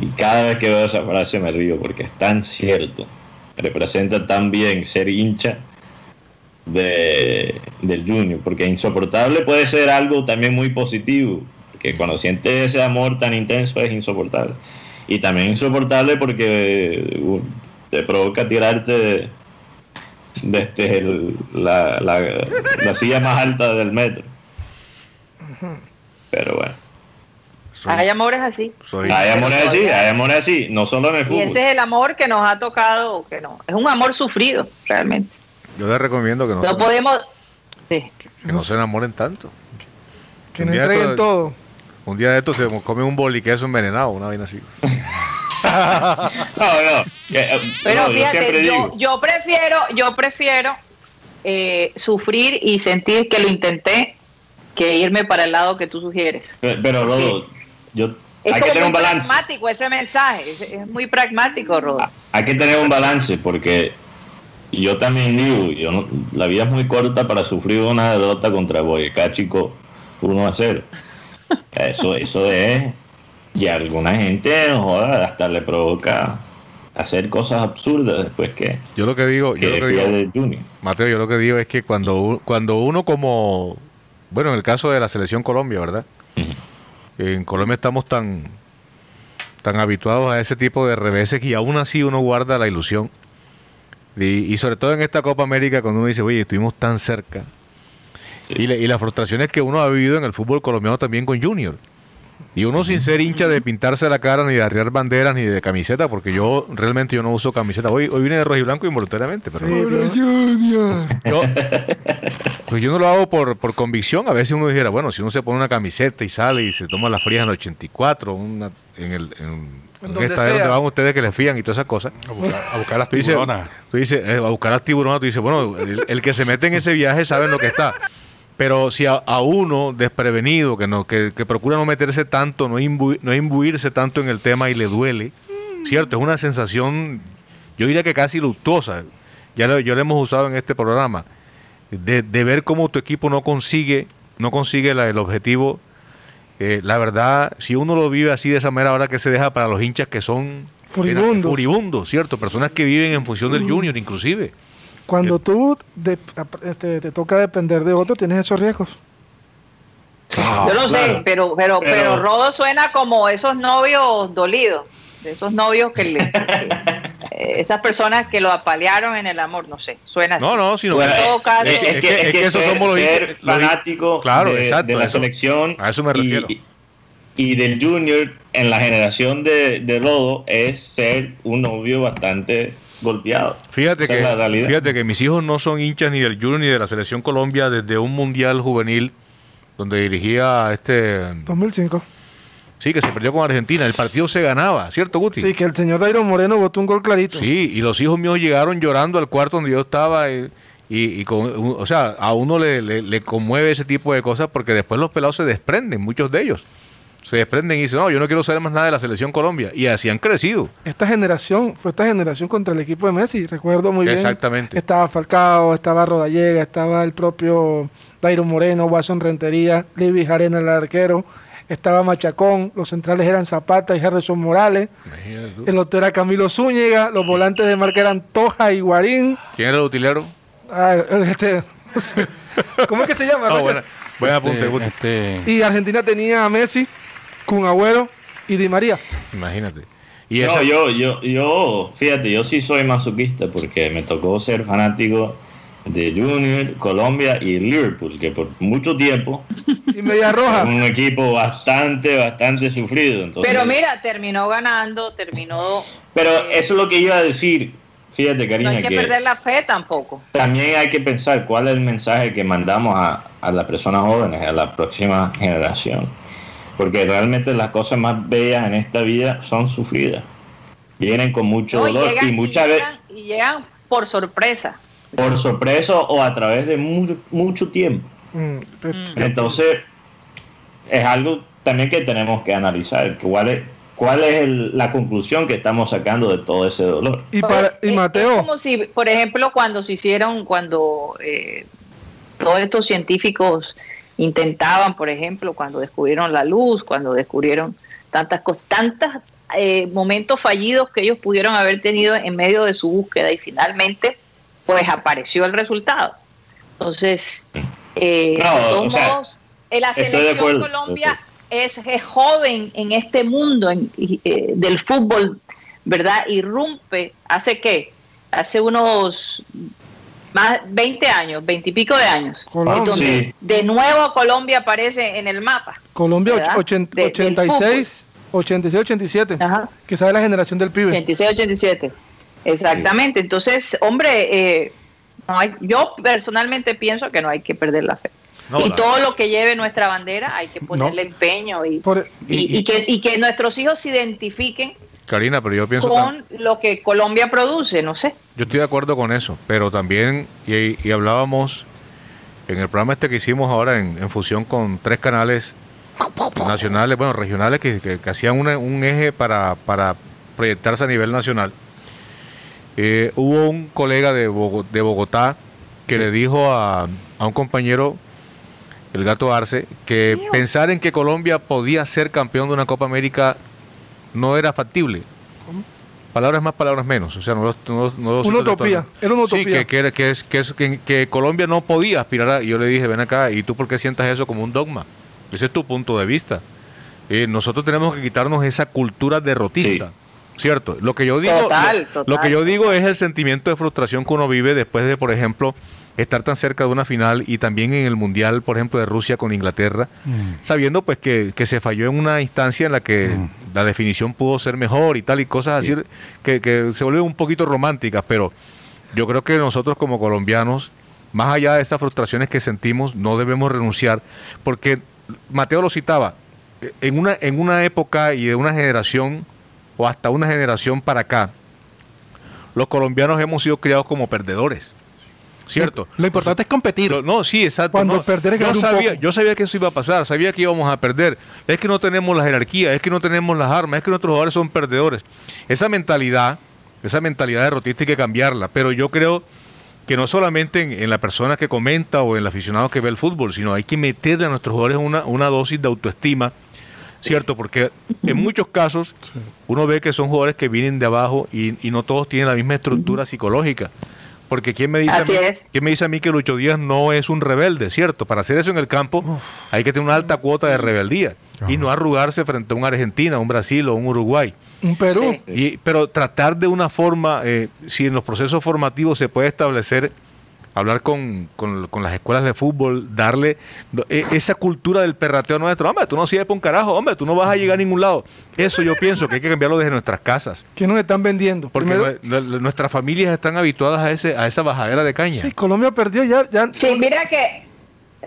Y cada vez que veo esa frase me río porque es tan cierto. Representa tan bien ser hincha de, del Junior, porque insoportable puede ser algo también muy positivo, que cuando sientes ese amor tan intenso es insoportable. Y también insoportable porque uh, te provoca tirarte desde la, la, silla más alta del metro. Pero bueno. hay amores así. hay amores así, hay amores así, no solo en el fútbol. Y ese es el amor que nos ha tocado, que no, es un amor sufrido, realmente. Yo les recomiendo que no. No podemos. Que no se enamoren tanto. Que no entreguen todo. Un día de estos se come un boli que es envenenado, una vaina así. no, no. Eh, Pero fíjate, yo, yo, prefiero, yo prefiero eh, sufrir y sentir que lo intenté que irme para el lado que tú sugieres. Pero, Rodo, yo es hay que tener un balance. pragmático ese mensaje, es, muy pragmático, Rodo. Ah, hay que tener un balance porque yo también digo, yo la vida es muy corta para sufrir una derrota contra Boyacá Chico 1 a 0. Eso, eso es. Y a alguna gente, joda, hasta le provoca hacer cosas absurdas después que. Yo lo que digo, yo lo que digo Mateo, yo lo que digo es que cuando, cuando uno como. Bueno, en el caso de la selección Colombia, ¿verdad? En Colombia estamos tan tan habituados a ese tipo de reveses y aún así uno guarda la ilusión. Y, y, sobre todo en esta Copa América, cuando uno dice, oye, estuvimos tan cerca, y, y las frustraciones que uno ha vivido en el fútbol colombiano también con Junior. Y uno sin ser hincha de pintarse la cara, ni de arriar banderas, ni de camiseta, porque yo realmente yo no uso camiseta. Hoy, hoy vine de rojo y blanco involuntariamente. Pero Junior! Yo, pues yo no lo hago por, por convicción. A veces uno dijera, bueno, si uno se pone una camiseta y sale y se toma la fría en el 84, una, en el... En, donde van ustedes que les fían y todas esas cosas. A buscar, las tiburonas. Tú dices, eh, a buscar las tiburonas, tú dices, bueno, el, que se mete en ese viaje sabe lo que está. Pero si a, uno desprevenido, que, no, que, procura no meterse tanto, no, no imbuirse tanto en el tema y le duele, ¿cierto? Es una sensación, yo diría que casi luctuosa. Ya lo, yo lo hemos usado en este programa, de, ver cómo tu equipo no consigue, no consigue el objetivo. Eh, la verdad, si uno lo vive así de esa manera, ahora que se deja para los hinchas que son furibundos, furibundos ¿cierto? Personas que viven en función del junior inclusive. Cuando tú este, te toca depender de otro, tienes esos riesgos. Yo no sé, pero, pero, pero, Rodo suena como esos novios dolidos, de esos novios que le, esas personas que lo apalearon en el amor, no sé, suena así. No, no, sino es, que, esos somos los fanáticos de, la selección. A eso me refiero. Y, del junior en la generación de, de Rodo es ser un novio bastante golpeado. Fíjate que, fíjate que mis hijos no son hinchas ni del Junior ni de la selección Colombia desde un mundial juvenil donde dirigía este 2005. Sí, que se perdió con Argentina. El partido se ganaba, ¿cierto, Guti? Sí, que el señor Dairo Moreno votó un gol clarito. Sí, y los hijos míos llegaron llorando al cuarto donde yo estaba. Y, y, con, o sea, a uno le, le, conmueve ese tipo de cosas porque después los pelados se desprenden, muchos de ellos se desprenden y dicen, no, yo no quiero saber más nada de la selección Colombia. Y así han crecido. Esta generación, fue esta generación contra el equipo de Messi, recuerdo muy bien. Exactamente. Estaba Falcao, estaba Rodallega, estaba el propio Dairo Moreno, Watson Rentería, Libby Jarena, el arquero, estaba Machacón, los centrales eran Zapata y Harrison Morales, el otro era Camilo Zúñiga, los volantes de marca eran Toja y Guarín. ¿Quién era el utilero? Ah, este, ¿Cómo es que se llama? Ah, Buen apunte, este, Y Argentina tenía a Messi, con Agüero y Di María. Imagínate. Y yo, yo, yo, fíjate, yo sí soy masoquista porque me tocó ser fanático de Junior, Colombia y Liverpool, que por mucho tiempo y Media Roja un equipo bastante, bastante sufrido. pero mira, terminó ganando, terminó. Pero eh, eso es lo que iba a decir. Fíjate, Karina. No hay que, perder la fe tampoco. También hay que pensar cuál es el mensaje que mandamos a, a las personas jóvenes, a la próxima generación. Porque realmente las cosas más bellas en esta vida son sufridas. Vienen con mucho dolor y muchas veces. Y llegan por sorpresa por sorpresa o a través de mucho, tiempo. Mm, mm. Entonces, es algo también que tenemos que analizar, cuál es, cuál es la conclusión que estamos sacando de todo ese dolor. Y, para, y Mateo. Es, como si, por ejemplo, cuando se hicieron, cuando eh, todos estos científicos intentaban, por ejemplo, cuando descubrieron la luz, cuando descubrieron tantas cosas, tantos eh, momentos fallidos que ellos pudieron haber tenido en medio de su búsqueda y finalmente pues apareció el resultado. Entonces, eh, de todos modos, la selección Colombia es, joven en este mundo eh, del fútbol, ¿verdad? Irrumpe, ¿hace qué? Hace unos más 20 años, 20 y pico de años. Donde de nuevo Colombia aparece en el mapa. Colombia 86, 86, 87, que sabe la generación del pibe. 86, 87. Exactamente. Entonces, hombre, eh, no hay, yo personalmente pienso que no hay que perder la fe. y todo lo que lleve nuestra bandera hay que ponerle empeño y, y, que, y que nuestros hijos se identifiquen Karina, pero yo pienso con lo que Colombia produce, no sé. Yo estoy de acuerdo con eso, pero también, y, hablábamos en el programa este que hicimos ahora en, fusión con tres canales nacionales, bueno, regionales, que, que, hacían un eje para, para proyectarse a nivel nacional. Eh, hubo un colega de, Bogotá, que le dijo a, un compañero, el gato Arce, que pensar en que Colombia podía ser campeón de una Copa América no era factible. Palabras más, palabras menos. O sea, no, una utopía. Era una utopía. Sí, que, que, que, que, Colombia no podía aspirar a. Y yo le dije, ven acá, ¿y tú por qué sientas eso como un dogma? Ese es tu punto de vista. Eh, nosotros tenemos que quitarnos esa cultura derrotista. ¿cierto? Lo que yo digo, lo, que yo digo es el sentimiento de frustración que uno vive después de, por ejemplo, estar tan cerca de una final y también en el mundial, por ejemplo, de Rusia con Inglaterra, mm. sabiendo pues que, se falló en una instancia en la que mm. la definición pudo ser mejor y tal y cosas así que, que se vuelven un poquito románticas, pero yo creo que nosotros como colombianos, más allá de estas frustraciones que sentimos, no debemos renunciar, porque Mateo lo citaba, en una, en una época y de una generación o hasta una generación para acá, los colombianos hemos sido criados como perdedores. ¿Cierto? Lo, importante es competir. no, sí, exacto. Cuando perder yo, sabía, yo sabía que eso iba a pasar, sabía que íbamos a perder. Es que no tenemos la jerarquía, es que no tenemos las armas, es que nuestros jugadores son perdedores. Esa mentalidad, esa mentalidad derrotista hay que cambiarla. Pero yo creo que no solamente en, la persona que comenta o en el aficionado que ve el fútbol, sino hay que meterle a nuestros jugadores una, una dosis de autoestima ¿cierto? Porque en muchos casos uno ve que son jugadores que vienen de abajo y, no todos tienen la misma estructura psicológica. Porque ¿quién me, dice a mí, ¿quién me dice a mí que Lucho Díaz no es un rebelde, cierto? Para hacer eso en el campo hay que tener una alta cuota de rebeldía y no arrugarse frente a un Argentina, un Brasil o un Uruguay. Un Perú. Y, pero tratar de una forma, eh, si en los procesos formativos se puede establecer hablar con, las escuelas de fútbol, darle e, esa cultura del perrateo nuestro. Hombre, tú no sirves para un carajo, hombre, tú no vas a llegar a ningún lado. Eso yo pienso que hay que cambiarlo desde nuestras casas. ¿Qué nos están vendiendo? Porque nuestras familias están habituadas a ese a esa bajadera de caña. Sí, Colombia perdió ya. ya sí, mira que,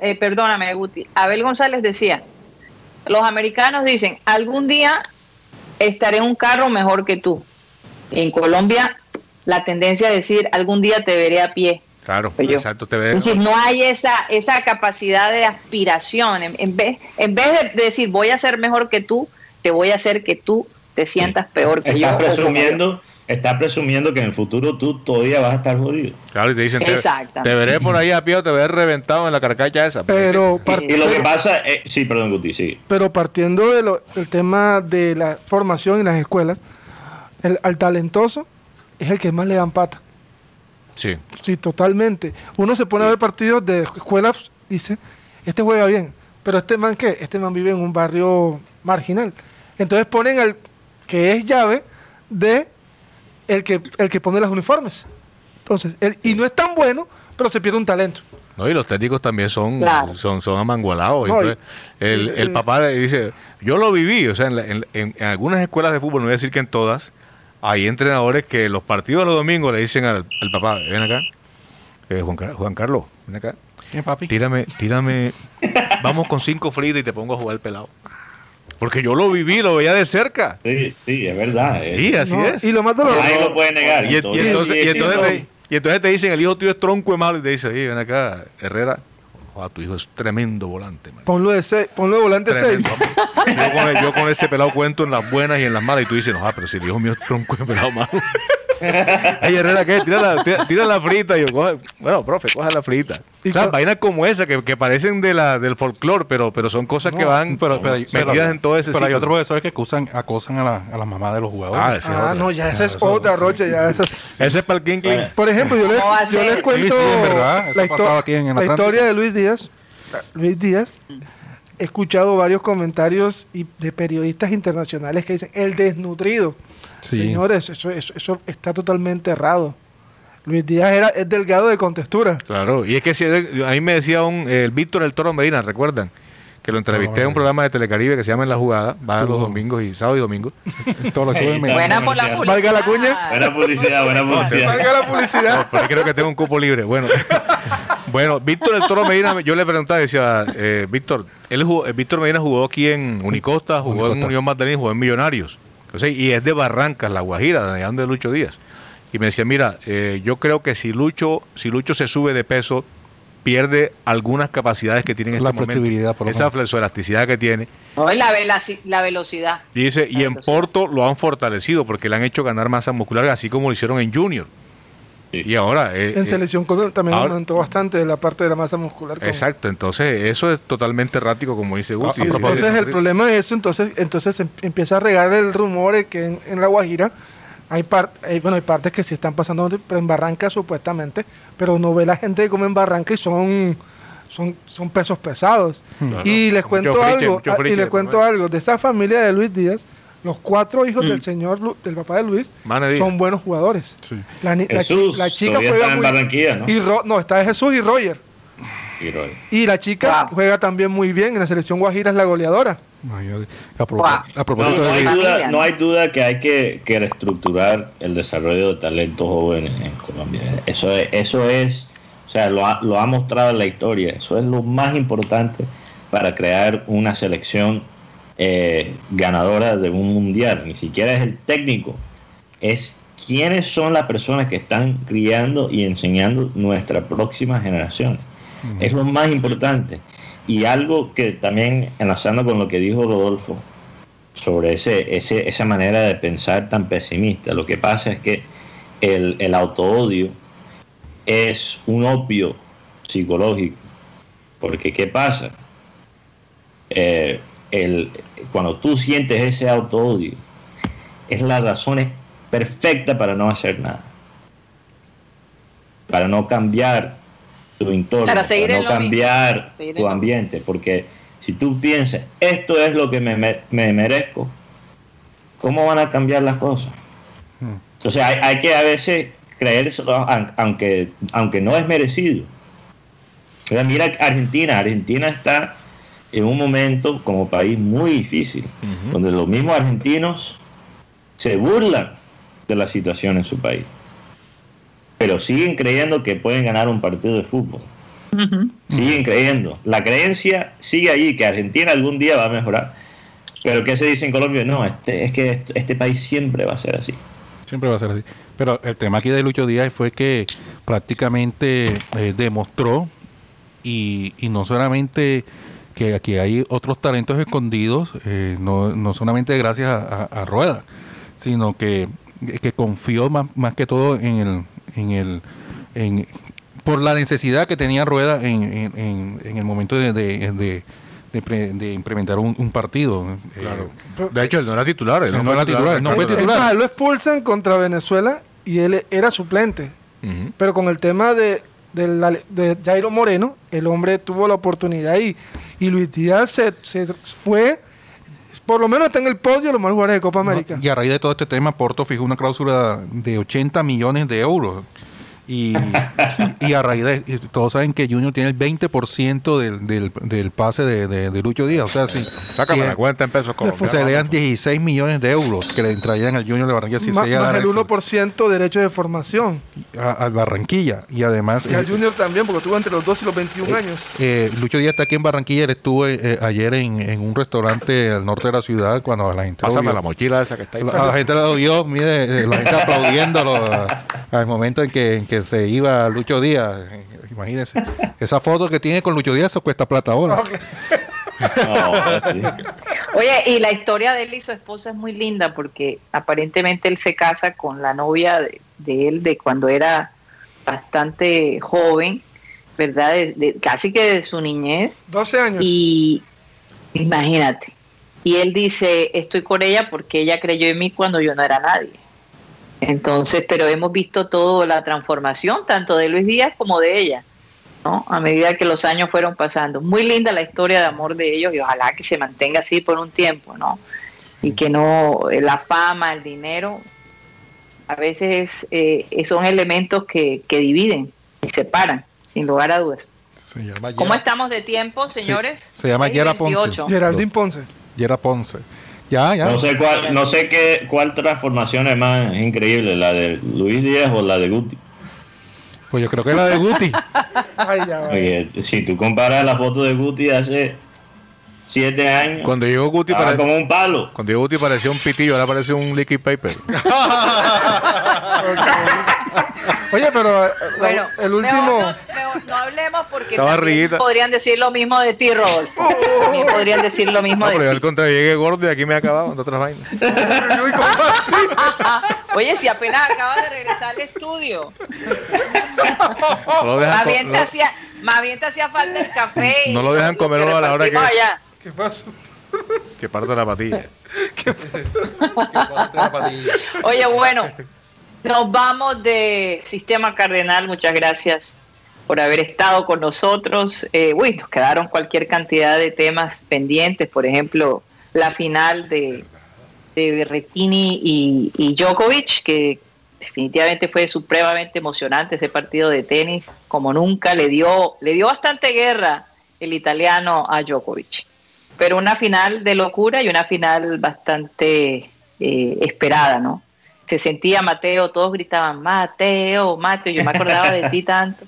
eh, perdóname, Guti, Abel González decía, los americanos dicen, algún día estaré en un carro mejor que tú. En Colombia, la tendencia es decir, algún día te veré a pie. Claro, exacto. Te Es decir, no hay esa, esa capacidad de aspiración. En, vez, en vez de decir voy a ser mejor que tú, te voy a hacer que tú te sientas peor que yo. Presumiendo, está presumiendo que en el futuro tú todavía vas a estar jodido. Claro, y te dicen, te, veré por ahí a pie o te veré reventado en la carcacha esa. Pero y lo que pasa, eh, sí, perdón, Guti, sí. Pero partiendo del tema de la formación en las escuelas, el, al talentoso es el que más le dan pata. Sí. Sí, totalmente. Uno se pone a ver partidos de escuelas, dice, este juega bien, pero este man qué? Este man vive en un barrio marginal. Entonces ponen al que es llave de el que, el que pone los uniformes. Entonces, y no es tan bueno, pero se pierde un talento. No, y los técnicos también son, son, son amangualados. el, el, papá le dice, yo lo viví, o sea, en, en, algunas escuelas de fútbol, no voy a decir que en todas, hay entrenadores que los partidos de los domingos le dicen al, papá, ven acá, eh, Juan, Juan, Carlos, ven acá. ¿Qué, papi? Tírame, tírame, vamos con cinco fritas y te pongo a jugar el pelado. Porque yo lo viví, lo veía de cerca. Sí, sí, es verdad. Sí, así es. Y lo más doloroso. Nadie lo puede negar. Y, entonces, y entonces, y entonces te dicen, el hijo tuyo es tronco de malo, y te dice, oye, ven acá, Herrera, tu hijo es tremendo volante. Ponlo de, seis, ponlo de volante 6. Yo, con ese pelado cuento en las buenas y en las malas, y tú dices, no, ah, pero si el hijo mío es tronco de pelado malo. Ay, Herrera, ¿qué? Tira la, tira, la frita. yo, coge, bueno, profe, coja la frita. O sea, vainas como esa que, que, parecen de la, del folclore, pero, pero son cosas que van pero, metidas en todo ese Pero hay otros profesores que acusan, acosan a la, a la mamá de los jugadores. Ah, ah no, ya esa es otra, Rocha. Ya esa es... Ese es para el King Por ejemplo, yo, les, yo les cuento la, la historia de Luis Díaz. Luis Díaz he escuchado varios comentarios y de periodistas internacionales que dicen el desnutrido. Señores, eso, eso, está totalmente errado. Luis Díaz era, es delgado de contextura. Claro, y es que si, a mí me decía un, el Víctor El Toro Medina, ¿recuerdan? Que lo entrevisté en un programa de Telecaribe que se llama En la Jugada, va los domingos y sábado y domingo. buena por la Valga la cuña. Buena publicidad, buena publicidad. Valga la publicidad. No, creo que tengo un cupo libre. Bueno, bueno Víctor El Toro Medina, yo le preguntaba, decía, eh, Víctor, él jugó, eh, Víctor Medina jugó aquí en Unicosta, jugó en Unión Magdalena, jugó en Millonarios y es de Barrancas, La Guajira, de donde Lucho Díaz. Y me decía, mira, eh, yo creo que si Lucho, si Lucho se sube de peso, pierde algunas capacidades que tiene en la este flexibilidad, por Esa elasticidad que tiene. No, la, la velocidad. Y dice, y en Porto lo han fortalecido porque le han hecho ganar masa muscular, así como lo hicieron en Junior. Y ahora... Eh, en eh, selección también aumentó bastante la parte de la masa muscular. Exacto, entonces eso es totalmente errático, como dice Guti. entonces el problema es eso, entonces, entonces em, empieza a regar el rumor que en, La Guajira hay, bueno, hay partes que sí están pasando en Barranca supuestamente, pero no ve la gente que come en Barranca y son... Son, son pesos pesados. y les cuento algo, ah, y les cuento algo, de esa familia de Luis Díaz, los cuatro hijos del mm. señor, del papá de Luis, son buenos jugadores. La, chica juega muy ¿no? Y no, está Jesús y Roger. Y, la chica juega también muy bien. En la selección Guajira es la goleadora. no, hay duda, que hay que, reestructurar el desarrollo de talentos jóvenes en Colombia. Eso es, eso es o sea, lo ha, lo ha mostrado en la historia. Eso es lo más importante para crear una selección eh, ganadora de un mundial, ni siquiera es el técnico, es quiénes son las personas que están criando y enseñando nuestra próxima generación. Es lo más importante. Y algo que también enlazando con lo que dijo Rodolfo sobre ese, ese, esa manera de pensar tan pesimista, lo que pasa es que el, el autoodio es un opio psicológico. Porque ¿qué pasa? Eh, el, cuando tú sientes ese auto-odio, es la razón perfecta para no hacer nada. Para no cambiar tu entorno, para, no cambiar tu ambiente. Porque si tú piensas, esto es lo que me, merezco, ¿cómo van a cambiar las cosas? Hmm. Entonces hay, hay, que a veces creer eso, aunque, aunque no es merecido. Mira Argentina, Argentina está en un momento como país muy difícil, donde los mismos argentinos se burlan de la situación en su país, pero siguen creyendo que pueden ganar un partido de fútbol. Siguen creyendo. La creencia sigue ahí, que Argentina algún día va a mejorar. Pero ¿qué se dice en Colombia? No, este, es que este, país siempre va a ser así. Siempre va a ser así. Pero el tema aquí de Lucho Díaz fue que prácticamente eh, demostró y, y no solamente que aquí hay otros talentos escondidos, eh, no, no, solamente gracias a, Rueda, sino que, que confió más, más, que todo en el, en el en, por la necesidad que tenía Rueda en, en, en el momento de, de, de, implementar un, partido. Eh, de hecho, él no era titular. Él no, fue titular. No fue titular. lo expulsan contra Venezuela y él era suplente. Pero con el tema de, de, Jairo Moreno, el hombre tuvo la oportunidad y, y Luis Díaz se, se fue por lo menos está en el podio de los mejores jugadores de Copa América. y a raíz de todo este tema, Porto fijó una cláusula de 80 millones de euros. Y, y, a raíz de todos saben que Junior tiene el 20% del, del, del pase de, de, Lucho Díaz. O sea, si, Sácame la cuenta en pesos colombianos. Serían 16 millones de euros que le entrarían al Junior de Barranquilla si más, se más el 1% de derecho de formación. A, Barranquilla. Y además. Y al Junior también, porque tuvo entre los 2 y los 21 eh, años. Eh, Lucho Díaz está aquí en Barranquilla. Él estuvo eh, ayer en, en, un restaurante al norte de la ciudad cuando la gente. Pásame la mochila esa que está ahí. La, la gente lo vio, mire, la gente aplaudiéndolo al momento en que, que se iba Lucho Díaz. Imagínense. Esa foto que tiene con Lucho Díaz, eso cuesta plata ahora. Oye, y la historia de él y su esposa es muy linda porque aparentemente él se casa con la novia de, él de cuando era bastante joven, ¿verdad? casi que de su niñez. 12 años. Y imagínate. Y él dice, estoy con ella porque ella creyó en mí cuando yo no era nadie. Entonces, pero hemos visto toda la transformación, tanto de Luis Díaz como de ella, ¿no? A medida que los años fueron pasando. Muy linda la historia de amor de ellos y ojalá que se mantenga así por un tiempo, ¿no? Y que no, eh, la fama, el dinero, a veces eh, son elementos que, dividen y separan, sin lugar a dudas. ¿Cómo estamos de tiempo, señores? se llama Yera Ponce. Geraldine Ponce. Yera Ponce. No sé cuál, no sé qué, cuál transformación es más increíble, la de Luis Díaz o la de Guti. Pues yo creo que la de Guti. Oye, si tú comparas la foto de Guti hace siete años. Cuando llegó Guti parecía como un palo. Cuando llegó Guti parecía un pitillo, ahora parece un liquid paper. Oye, pero eh, bueno, el último. no, hablemos porque podrían decir lo mismo de ti, Rodolfo. también podrían decir lo mismo de ti. al contrario, llegué gordo y aquí me he acabado de otras vainas. Oye, si apenas acabas de regresar al estudio. más, bien te hacía, más bien te hacía falta el café. No lo dejan comer uno a la hora que. ¿Qué pasó? Que parte la patilla. ¿Qué parte la patilla? Oye, bueno, nos vamos de Sistema Cardenal. Muchas gracias por haber estado con nosotros. Eh, uy, nos quedaron cualquier cantidad de temas pendientes. Por ejemplo, la final de, de Berretini y, y Djokovic, que definitivamente fue supremamente emocionante ese partido de tenis, como nunca le dio, le dio bastante guerra el italiano a Djokovic. Pero una final de locura y una final bastante eh, esperada, ¿no? Se sentía Mateo, todos gritaban Mateo, Mateo, yo me acordaba de ti tanto.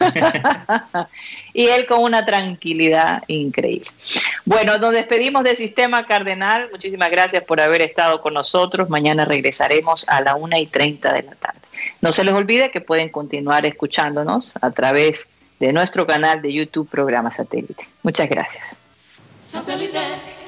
y él con una tranquilidad increíble. Bueno, nos despedimos del Sistema Cardenal. Muchísimas gracias por haber estado con nosotros. Mañana regresaremos a la una y 30 de la tarde. No se les olvide que pueden continuar escuchándonos a través de nuestro canal de YouTube Programa Satélite. Muchas gracias. Satélite.